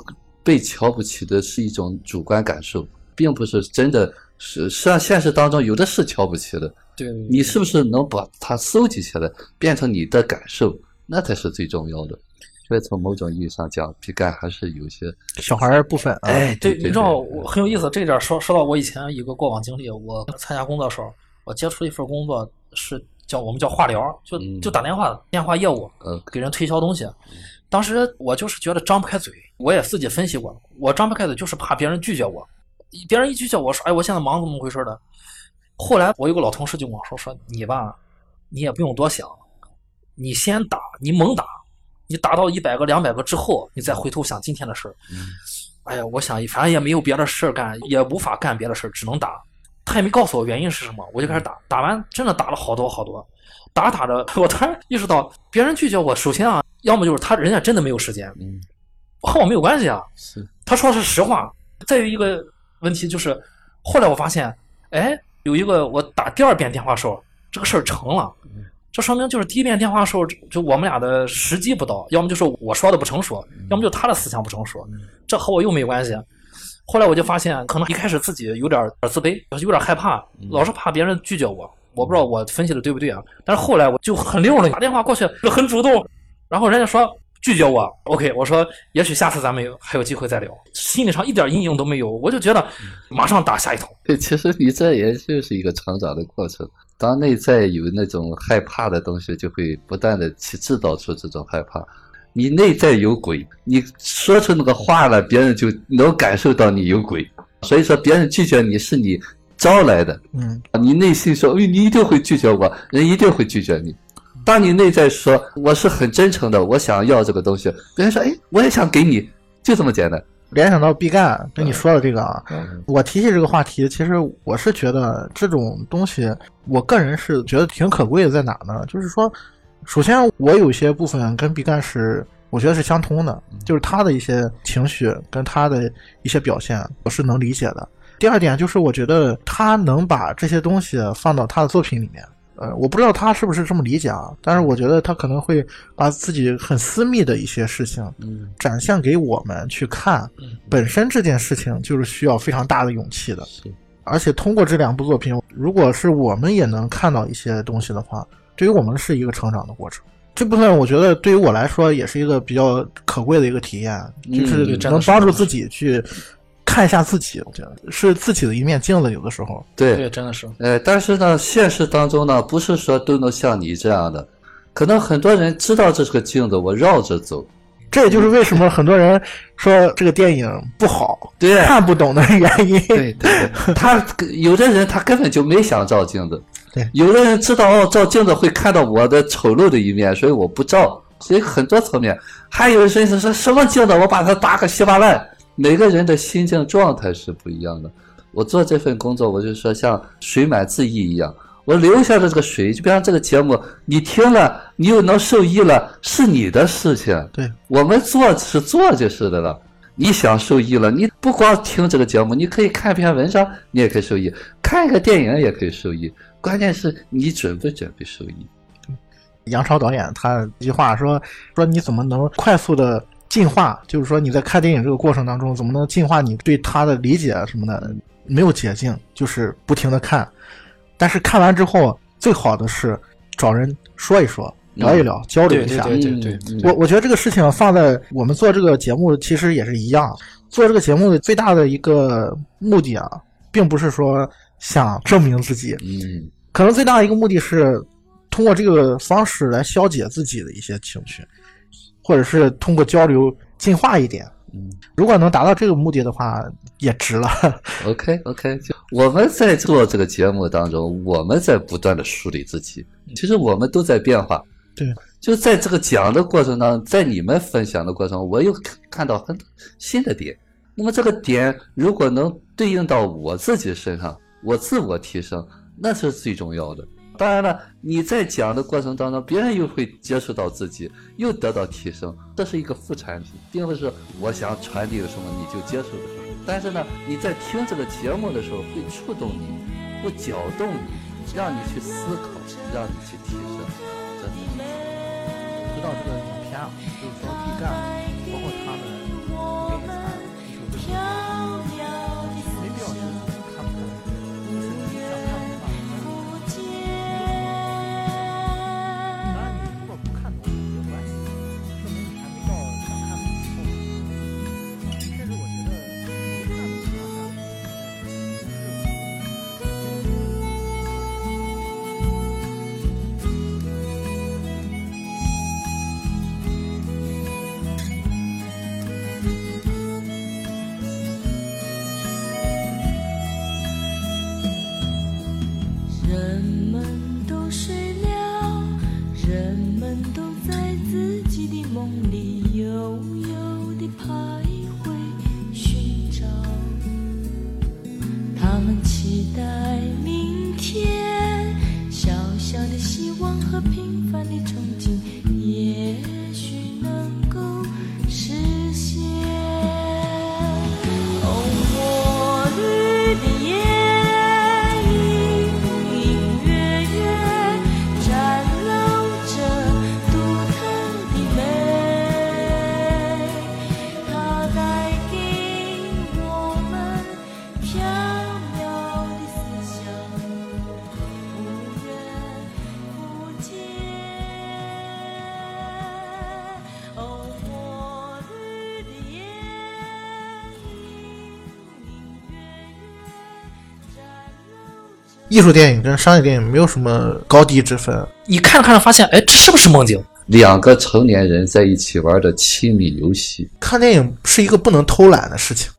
被瞧不起的是一种主观感受，并不是真的是。实际上现实当中有的是瞧不起的，对，你是不是能把它收集起来，变成你的感受，那才是最重要的。所以从某种意义上讲，毕赣还是有些，小孩儿部分啊，哎，对，对你知道我很有意思，这点说说到我以前一个过往经历，我参加工作的时候，我接触一份工作是叫我们叫化疗，就嗯就打电话电话业务，呃，给人推销东西。当时我就是觉得张不开嘴，我也自己分析过，我张不开嘴就是怕别人拒绝我，别人一拒绝我说，哎，我现在忙怎么回事的。后来我有个老同事就跟我说，说你吧，你也不用多想，你先打，你猛打，你打到一百个、两百个之后，你再回头想今天的事儿。哎呀，我想反正也没有别的事儿干，也无法干别的事儿，只能打。他也没告诉我原因是什么，我就开始打，打完真的打了好多好多，打打着，我突然意识到，别人拒绝我，首先啊，要么就是他人家真的没有时间，嗯，和我没有关系啊。是，他说的是实话。再有一个问题就是，后来我发现，哎，有一个我打第二遍电话时候，这个事儿成了。这说明就是第一遍电话时候，就我们俩的时机不到，要么就是我说的不成熟，要么就他的思想不成熟，这和我又没关系。后来我就发现，可能一开始自己有点自卑，有点害怕，老是怕别人拒绝我。我不知道我分析的对不对啊？但是后来我就很溜了，打电话过去很主动，然后人家说拒绝我，OK，我说也许下次咱们有还有机会再聊，心理上一点阴影都没有，我就觉得马上打下一通。对，其实你这也就是一个成长的过程。当内在有那种害怕的东西，就会不断的去制造出这种害怕。你内在有鬼，你说出那个话了，别人就能感受到你有鬼。所以说，别人拒绝你是你招来的。嗯，你内心说，哎，你一定会拒绝我，人一定会拒绝你。当你内在说我是很真诚的，我想要这个东西，别人说，哎，我也想给你，就这么简单。联想到毕赣跟你说的这个啊，嗯我提起这个话题，其实我是觉得这种东西，我个人是觉得挺可贵的，在哪呢？就是说，首先我有些部分跟毕赣是我觉得是相通的，就是他的一些情绪跟他的一些表现，我是能理解的。第二点就是我觉得他能把这些东西放到他的作品里面。呃，我不知道他是不是这么理解啊，但是我觉得他可能会把自己很私密的一些事情，嗯，展现给我们去看。本身这件事情就是需要非常大的勇气的，而且通过这两部作品，如果是我们也能看到一些东西的话，对于我们是一个成长的过程。这部分我觉得对于我来说也是一个比较可贵的一个体验，就是能帮助自己去看一下自己，我觉得是自己的一面镜子。有的时候，对，对，真的是。呃，但是呢，现实当中呢，不是说都能像你这样的，可能很多人知道这是个镜子，我绕着走。这也就是为什么很多人说这个电影不好、对看不懂的原因。对对，他有的人他根本就没想照镜子，对有的人知道哦，照镜子会看到我的丑陋的一面，所以我不照。所以很多层面，还有人是说什么镜子，我把它打个稀巴烂。每个人的心境状态是不一样的。我做这份工作，我就说像水满自溢一样，我留下的这个水，就比方这个节目，你听了，你又能受益了，是你的事情。对，我们做是做就是的了。你想受益了，你不光听这个节目，你可以看篇文章，你也可以受益；看一个电影也可以受益。关键是你准不准备受益。杨超导演他一句话说说你怎么能快速的进化？就是说你在看电影这个过程当中，怎么能进化你对他的理解什么的？没有捷径，就是不停的看。但是看完之后，最好的是找人说一说，聊一聊，交流一下。对对对嗯我我觉得这个事情放在我们做这个节目，其实也是一样。做这个节目的最大的一个目的啊，并不是说想证明自己，嗯可能最大的一个目的是通过这个方式来消解自己的一些情绪，或者是通过交流进化一点。嗯如果能达到这个目的的话，也值了。OK OK，就我们在做这个节目当中，我们在不断的梳理自己，其实我们都在变化。对，就在这个讲的过程当中，在你们分享的过程中，我又看看到很多新的点。那么这个点如果能对应到我自己身上，我自我提升，那是最重要的。当然了，你在讲的过程当中，别人又会接触到自己，又得到提升，这是一个副产品，并不是我想传递什么你就接受的什么。但是呢，你在听这个节目的时候，会触动你，会搅动你，让你去思考，让你去提升，真的。回到这个影片啊，就是说毕赣，艺术电影跟商业电影没有什么高低之分。你看着看着发现，哎，这是不是梦境？两个成年人在一起玩的亲密游戏，看电影是一个不能偷懒的事情。